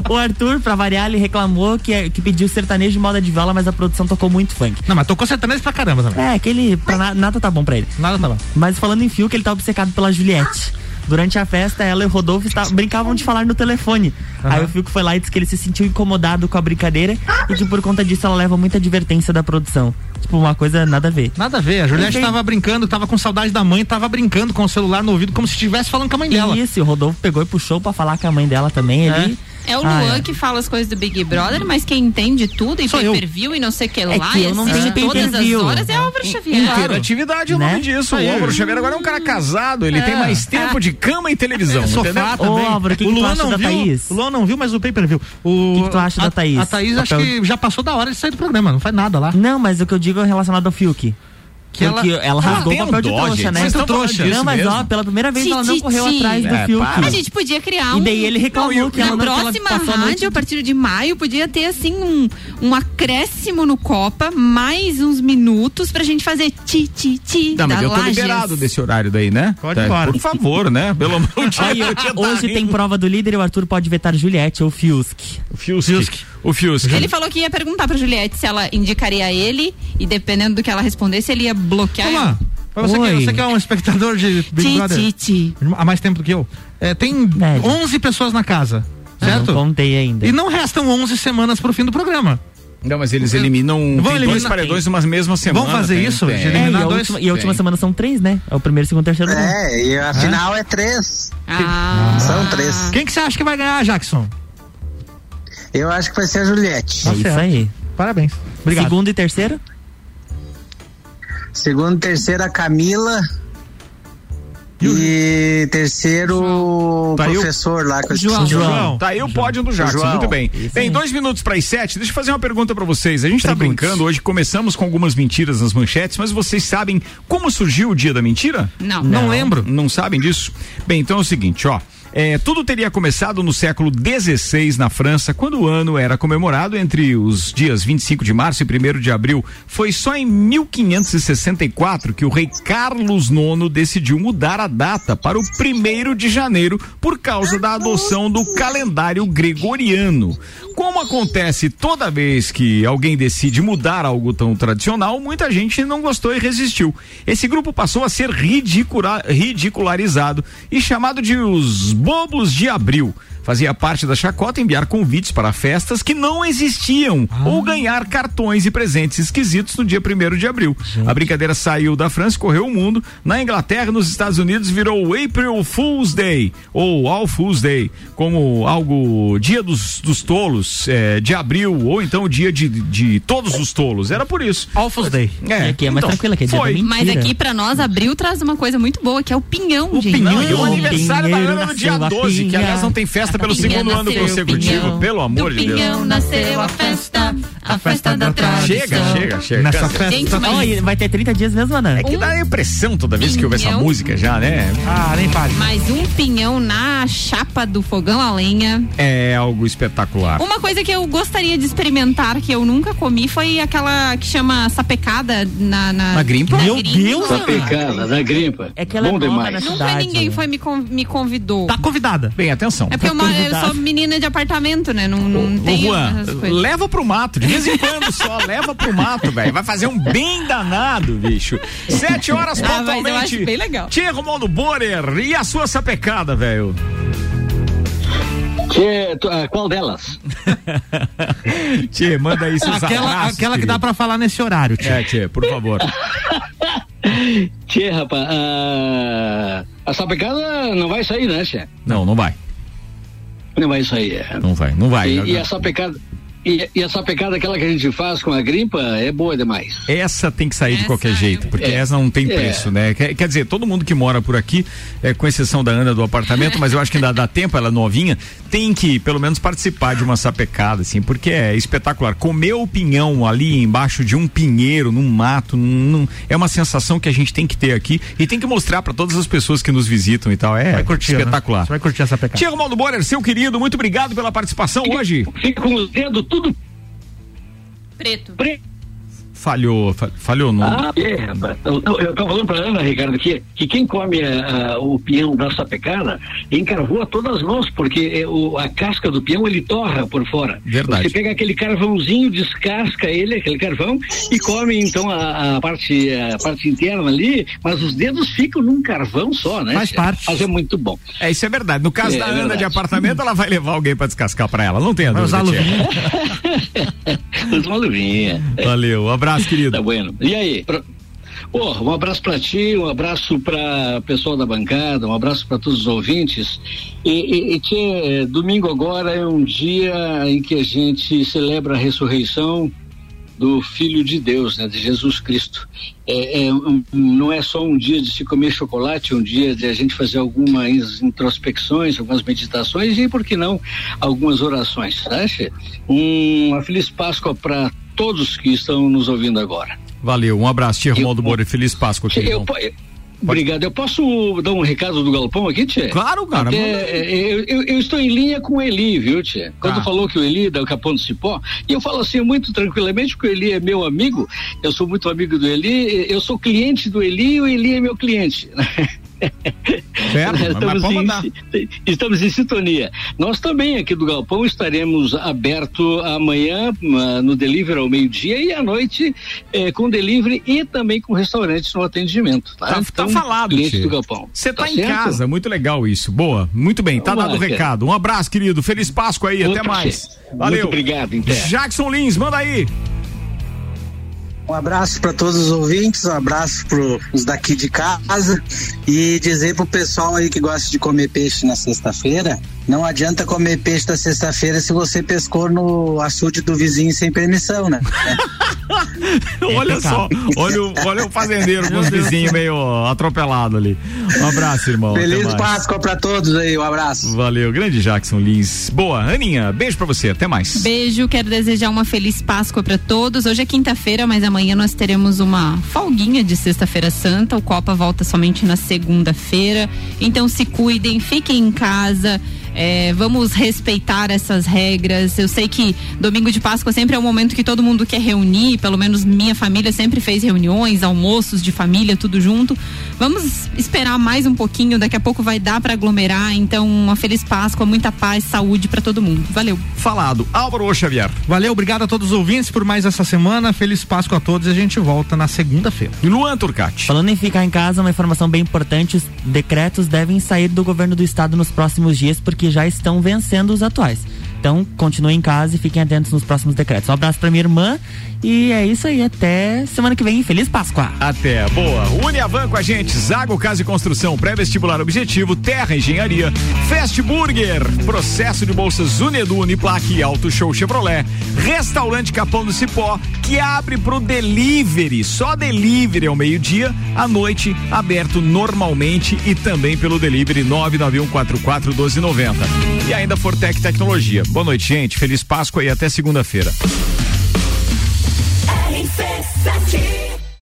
[SPEAKER 6] o Arthur, pra variar, ele reclamou que, que pediu sertanejo de moda de viola, mas a produção tocou muito funk.
[SPEAKER 4] Não, mas tocou sertanejo pra caramba também.
[SPEAKER 6] É, aquele. pra na- nada tá bom pra ele.
[SPEAKER 4] Nada tá bom.
[SPEAKER 6] Mas falando em fio, que ele tá obcecado pela Juliette. Durante a festa, ela e o Rodolfo está- brincavam de falar no telefone. Aí o Fiuk foi lá e disse que ele se sentiu incomodado com a brincadeira e que por conta disso ela leva muita advertência da produção. Tipo, uma coisa nada a ver.
[SPEAKER 4] Nada a ver. A Juliette
[SPEAKER 6] Entendi.
[SPEAKER 4] tava brincando, tava com saudade da mãe, tava brincando com o celular no ouvido, como se estivesse falando com a mãe dela.
[SPEAKER 6] Isso, o Rodolfo pegou e puxou pra falar com a mãe dela também ali.
[SPEAKER 3] É o
[SPEAKER 6] Ah,
[SPEAKER 3] Luan
[SPEAKER 6] é.
[SPEAKER 3] que fala as coisas do Big Brother, mas quem entende tudo e
[SPEAKER 4] Sou eu.
[SPEAKER 3] pay-per-view e não sei o que
[SPEAKER 6] É
[SPEAKER 3] lá,
[SPEAKER 6] que
[SPEAKER 3] e
[SPEAKER 6] eu não tenho
[SPEAKER 3] todas as horas, é Álvaro Xavier.
[SPEAKER 2] Interatividade é o
[SPEAKER 6] Né?
[SPEAKER 2] nome disso.
[SPEAKER 4] Aí.
[SPEAKER 2] O Álvaro Xavier agora é um cara casado, ele
[SPEAKER 4] É.
[SPEAKER 2] tem mais tempo de cama e televisão. entendeu?
[SPEAKER 4] Sofá
[SPEAKER 6] Ô,
[SPEAKER 4] também.
[SPEAKER 6] Álvaro, o que
[SPEAKER 4] o
[SPEAKER 6] que tu
[SPEAKER 4] Luan
[SPEAKER 6] acha
[SPEAKER 4] não
[SPEAKER 6] da
[SPEAKER 4] viu.
[SPEAKER 6] Thaís?
[SPEAKER 4] O Luan não viu, mas o pay-per-view. O
[SPEAKER 6] que que tu acha
[SPEAKER 4] a,
[SPEAKER 6] da Thaís?
[SPEAKER 4] A Thaís acho que já passou da hora de sair do programa, não faz nada lá.
[SPEAKER 6] Não, mas o que eu digo é relacionado ao Fiuk.
[SPEAKER 4] Que ela-
[SPEAKER 6] Porque ela
[SPEAKER 2] Ah,
[SPEAKER 6] rasgou
[SPEAKER 2] tem
[SPEAKER 6] o papel de trouxa, né?
[SPEAKER 2] Estão falando
[SPEAKER 6] Não, mas ó, pela primeira vez ela não
[SPEAKER 3] Ti,
[SPEAKER 6] correu atrás do
[SPEAKER 2] É,
[SPEAKER 6] Fiuk.
[SPEAKER 3] A gente podia criar um.
[SPEAKER 6] E daí ele reclamou
[SPEAKER 2] Não, o-
[SPEAKER 6] que ela
[SPEAKER 3] Na
[SPEAKER 6] não ela
[SPEAKER 3] próxima
[SPEAKER 6] passou a noite
[SPEAKER 3] rádio, a partir de maio, podia ter assim um, um acréscimo no Copa, mais uns minutos pra gente fazer ti, ti, ti.
[SPEAKER 2] Não, mas
[SPEAKER 3] da
[SPEAKER 2] eu tô
[SPEAKER 3] Lages.
[SPEAKER 2] liberado desse horário daí, né?
[SPEAKER 4] Pode
[SPEAKER 2] Tá,
[SPEAKER 4] embora.
[SPEAKER 2] Por favor, né? Pelo amor de Deus.
[SPEAKER 6] Hoje
[SPEAKER 2] tá
[SPEAKER 6] tem prova do líder e o Arthur pode vetar Juliette ou Fiusk.
[SPEAKER 2] O Fiusk. O Fiusk.
[SPEAKER 3] Ele falou que ia perguntar pra Juliette se ela indicaria ele e dependendo do que ela respondesse, ele ia bloquear.
[SPEAKER 4] Vamos
[SPEAKER 3] ela.
[SPEAKER 4] lá. Pra você, que,
[SPEAKER 6] Oi.
[SPEAKER 4] você que é um espectador de Big
[SPEAKER 3] Ti,
[SPEAKER 4] Brother
[SPEAKER 3] ti, ti.
[SPEAKER 4] há mais tempo do que eu, é, tem
[SPEAKER 6] Médio.
[SPEAKER 4] 11 pessoas na casa, certo?
[SPEAKER 6] Não contei ainda.
[SPEAKER 4] E não restam 11 semanas pro fim do programa.
[SPEAKER 2] Não, mas eles eliminam
[SPEAKER 4] Vão
[SPEAKER 2] tem dois
[SPEAKER 4] eliminar-
[SPEAKER 2] paredões numa mesma semana.
[SPEAKER 4] Vamos fazer
[SPEAKER 2] tem-
[SPEAKER 4] isso?
[SPEAKER 2] tem.
[SPEAKER 6] É, e a,
[SPEAKER 4] eliminar dois?
[SPEAKER 6] última, e a última semana são três, né? É o primeiro, segundo, terceiro.
[SPEAKER 5] É, e a final é três.
[SPEAKER 3] Ah,
[SPEAKER 5] São três.
[SPEAKER 4] Quem que você acha que vai ganhar, Jackson?
[SPEAKER 5] Eu acho que vai ser a Juliette.
[SPEAKER 6] É isso
[SPEAKER 4] certo.
[SPEAKER 6] aí.
[SPEAKER 4] Parabéns. Obrigado.
[SPEAKER 6] Segundo e terceiro?
[SPEAKER 5] Segundo, terceira, Camila. E terceiro, o
[SPEAKER 2] Tá
[SPEAKER 5] professor lá que eu
[SPEAKER 2] João. João. Tá aí o pódio do Jackson,
[SPEAKER 5] João.
[SPEAKER 2] muito bem.
[SPEAKER 5] Aí.
[SPEAKER 2] dois minutos para as sete. Deixa eu fazer uma pergunta para vocês. A gente tá
[SPEAKER 6] Pergunte.
[SPEAKER 2] brincando hoje, começamos com algumas mentiras nas manchetes, mas vocês sabem como surgiu o dia da mentira?
[SPEAKER 3] Não.
[SPEAKER 2] Não, lembro. Não sabem disso? Bem, então é o seguinte, ó. É, tudo teria começado no século XVI na França, quando o ano era comemorado entre os dias 25 de março e 1 de abril. Foi só em 1564 que o rei Carlos IX decidiu mudar a data para o 1 de janeiro por causa da adoção do calendário gregoriano. Como acontece toda vez que alguém decide mudar algo tão tradicional, muita gente não gostou e resistiu. Esse grupo passou a ser ridicula- ridicularizado e chamado de os Bobos de Abril. Fazia parte da chacota enviar convites para festas que não existiam ou ganhar cartões e presentes esquisitos no dia 1 de abril. A brincadeira saiu da França e correu o mundo. Na Inglaterra e nos Estados Unidos virou o April Fool's Day ou All Fool's Day, como algo dia dos, dos tolos eh, de abril ou então o dia de, de todos os tolos. Era por isso.
[SPEAKER 4] All Fool's Day.
[SPEAKER 2] É,
[SPEAKER 6] aqui é mais
[SPEAKER 2] então,
[SPEAKER 6] tranquilo, aqui é dia da
[SPEAKER 2] foi.
[SPEAKER 3] Mas aqui pra nós, abril traz uma coisa muito boa, que é o pinhão, gente.
[SPEAKER 2] Pinhão, e o aniversário da Ana no dia
[SPEAKER 6] nasceu a
[SPEAKER 2] 12, que aliás não tem festa pelo
[SPEAKER 3] Pinha
[SPEAKER 2] segundo ano consecutivo,
[SPEAKER 3] pinhão.
[SPEAKER 2] pelo amor de Deus.
[SPEAKER 3] pinhão nasceu a festa, a festa da tradição.
[SPEAKER 2] Chega, chega, chega.
[SPEAKER 4] Nessa
[SPEAKER 2] Cansa.
[SPEAKER 4] festa.
[SPEAKER 3] Gente, mas-
[SPEAKER 6] vai ter 30 dias mesmo, Ana?
[SPEAKER 2] É que dá a impressão toda vez que ouve essa música já, né?
[SPEAKER 4] Ah, nem pare.
[SPEAKER 3] Mais um pinhão na chapa do fogão a lenha.
[SPEAKER 2] É algo espetacular.
[SPEAKER 3] Uma coisa que eu gostaria de experimentar, que eu nunca comi, foi aquela que chama sapecada na... Na,
[SPEAKER 2] Na grimpa?
[SPEAKER 3] na
[SPEAKER 6] Meu
[SPEAKER 3] grimpa.
[SPEAKER 6] Deus,
[SPEAKER 7] Tá pecada, da grimpa.
[SPEAKER 6] É que ela é
[SPEAKER 7] Bom
[SPEAKER 6] nova
[SPEAKER 7] demais.
[SPEAKER 6] na
[SPEAKER 3] Nunca
[SPEAKER 6] cidade.
[SPEAKER 3] ninguém foi me, me convidou.
[SPEAKER 4] Tá convidada.
[SPEAKER 2] Bem, atenção.
[SPEAKER 3] É porque eu, eu sou menina de apartamento, né? Não, não tenho
[SPEAKER 2] Juan, leva pro mato, de vez em quando só, leva pro mato, velho. Vai fazer um bem danado, bicho. Sete horas
[SPEAKER 3] Ah, mas eu
[SPEAKER 2] pontualmente.
[SPEAKER 3] acho bem legal.
[SPEAKER 2] Tia Romualdo Borer, e a sua sapecada, velho?
[SPEAKER 7] Tu- ah, qual delas?
[SPEAKER 2] Tia, manda aí seus
[SPEAKER 4] Aquela,
[SPEAKER 2] abraços,
[SPEAKER 4] aquela que dá pra falar nesse horário, tio.
[SPEAKER 2] É, tia, por favor.
[SPEAKER 7] Tchê, rapaz, ah, a sapecada não vai sair, né, Tchê?
[SPEAKER 2] Não, não vai.
[SPEAKER 7] Não vai sair. é.
[SPEAKER 2] Não vai, não vai.
[SPEAKER 7] E, e essa pecada. E, e essa pecada, aquela que a gente faz com a grimpa, é boa demais.
[SPEAKER 2] Essa tem que sair de
[SPEAKER 3] Essa
[SPEAKER 2] qualquer
[SPEAKER 3] é
[SPEAKER 2] jeito, porque
[SPEAKER 7] É.
[SPEAKER 2] essa não tem
[SPEAKER 7] É.
[SPEAKER 2] preço, né? Quer, quer dizer, todo mundo que mora por aqui, é, com exceção da Ana do apartamento, mas eu acho que ainda dá tempo, ela é novinha, tem que pelo menos participar de uma sapecada, assim, porque é espetacular. Comer o pinhão ali embaixo de um pinheiro, num mato, num- é uma sensação que a gente tem que ter aqui e tem que mostrar para todas as pessoas que nos visitam e tal. É
[SPEAKER 4] Vai curtir, né?
[SPEAKER 2] espetacular.
[SPEAKER 4] Você vai curtir essa pecada.
[SPEAKER 2] Tia Romaldo Borer, seu querido, muito obrigado pela participação hoje.
[SPEAKER 7] Fica com os dedos tudo
[SPEAKER 3] Preto.
[SPEAKER 7] preto.
[SPEAKER 2] Falhou, fa- falhou não.
[SPEAKER 7] Ah, é, rapaz. Eu, eu, tava falando pra Ana, Ricardo, que, que quem come ah, o peão da sapecada encarvoa todas as mãos, porque eh, o, a casca do peão ele torra por fora.
[SPEAKER 2] Verdade.
[SPEAKER 7] Você pega aquele carvãozinho, descasca ele, aquele carvão, e come então a, a parte, a parte interna ali, mas os dedos ficam num carvão só, né?
[SPEAKER 4] Faz parte.
[SPEAKER 7] Mas é muito bom.
[SPEAKER 2] É, isso é verdade. No caso
[SPEAKER 7] É,
[SPEAKER 2] da
[SPEAKER 7] é
[SPEAKER 2] Ana de
[SPEAKER 7] verdade.
[SPEAKER 2] apartamento, ela vai levar alguém pra descascar pra ela. Não tenha
[SPEAKER 4] Vai
[SPEAKER 2] dúvida.
[SPEAKER 4] usar luvinha.
[SPEAKER 7] Usa uma luvinha.
[SPEAKER 2] Valeu, um abraço, querido.
[SPEAKER 7] Tá bueno. E aí? Pra... Pô, um abraço pra ti, um abraço pra pessoal da bancada, um abraço pra todos os ouvintes. E, e, e tchê, domingo agora é um dia em que a gente celebra a ressurreição do Filho de Deus, né, de Jesus Cristo. É, é um- não é só um dia de se comer chocolate, é um dia de a gente fazer algumas introspecções, algumas meditações e, por que não, algumas orações. Tá, Che? Um, uma feliz Páscoa para todos que estão nos ouvindo agora.
[SPEAKER 2] Valeu, um abraço, tia Romualdo Borer. Feliz Páscoa,
[SPEAKER 7] Che,
[SPEAKER 2] querido.
[SPEAKER 7] eu, eu- obrigado. Eu posso dar um recado do Galpão aqui, Tchê?
[SPEAKER 2] Claro, cara,
[SPEAKER 7] Até, é, eu, eu- eu estou em linha com o Eli, viu, Tchê? Quando
[SPEAKER 2] Tá.
[SPEAKER 7] falou que o Eli dá o Capão do Cipó, e eu falo assim muito tranquilamente, porque o Eli é meu amigo, eu sou muito amigo do Eli, eu sou cliente do Eli e o Eli é meu cliente.
[SPEAKER 2] Certo, mas
[SPEAKER 7] estamos, em, estamos em sintonia. Nós também aqui do Galpão estaremos aberto amanhã ah, no delivery ao meio-dia e à noite eh, com delivery e também com restaurantes no atendimento. Tá,
[SPEAKER 2] Tá, tá
[SPEAKER 7] Então,
[SPEAKER 2] falado,
[SPEAKER 7] cliente do Galpão.
[SPEAKER 2] Você tá, em
[SPEAKER 7] certo?
[SPEAKER 2] casa, muito legal isso. Boa, muito bem, tá
[SPEAKER 7] Vamos
[SPEAKER 2] dado o
[SPEAKER 7] lá,
[SPEAKER 2] recado. Um abraço, querido. Feliz Páscoa aí,
[SPEAKER 7] Outro
[SPEAKER 2] até mais.
[SPEAKER 7] Tchê.
[SPEAKER 2] Valeu.
[SPEAKER 7] Muito obrigado, então.
[SPEAKER 2] Jackson Lins, manda aí.
[SPEAKER 5] Um abraço para todos os ouvintes, um abraço para os daqui de casa e dizer pro pessoal aí que gosta de comer peixe na sexta-feira, não adianta comer peixe na sexta-feira se você pescou no açude do vizinho sem permissão, né?
[SPEAKER 2] olha só, olha o, olha o fazendeiro com os vizinhos meio atropelado ali. Um abraço, irmão.
[SPEAKER 5] Feliz. Páscoa pra todos aí, um abraço.
[SPEAKER 2] Valeu, grande Jackson Lins. Boa, Aninha, beijo pra você, até mais.
[SPEAKER 3] Beijo, quero desejar uma feliz Páscoa para todos. Hoje é quinta-feira, mas amanhã nós teremos uma folguinha de Sexta-feira Santa. O Copa volta somente na segunda-feira. Então se cuidem, fiquem em casa. É, vamos respeitar essas regras. Eu sei que domingo de Páscoa sempre é um momento que todo mundo quer reunir, pelo menos minha família sempre fez reuniões, almoços de família, tudo junto. Vamos esperar mais um pouquinho, daqui a pouco vai dar para aglomerar. Então, uma feliz Páscoa, muita paz, saúde para todo mundo. Valeu.
[SPEAKER 2] Falado. Álvaro Xavier.
[SPEAKER 4] Valeu, obrigado a todos os ouvintes por mais essa semana. Feliz Páscoa a todos e a gente volta na segunda-feira.
[SPEAKER 2] Luan Turcati.
[SPEAKER 6] Falando em ficar em casa, uma informação bem importante: os decretos devem sair do governo do estado nos próximos dias, porque já estão vencendo os atuais. Então, continuem em casa e fiquem atentos nos próximos decretos. Um abraço pra minha irmã e é isso aí. Até semana que vem. Feliz Páscoa!
[SPEAKER 2] Até, boa. Uniavan com a gente, Zago Casa e Construção, pré-vestibular objetivo, Terra Engenharia, Fast Burger, processo de bolsas Unedu, Uniplaque e Auto Show Chevrolet, Restaurante Capão do Cipó, que abre pro delivery, só delivery ao meio-dia, à noite, aberto normalmente e também pelo delivery 991441290. E ainda Fortec Tecnologia. Boa noite, gente. Feliz Páscoa e até segunda-feira.
[SPEAKER 13] RC7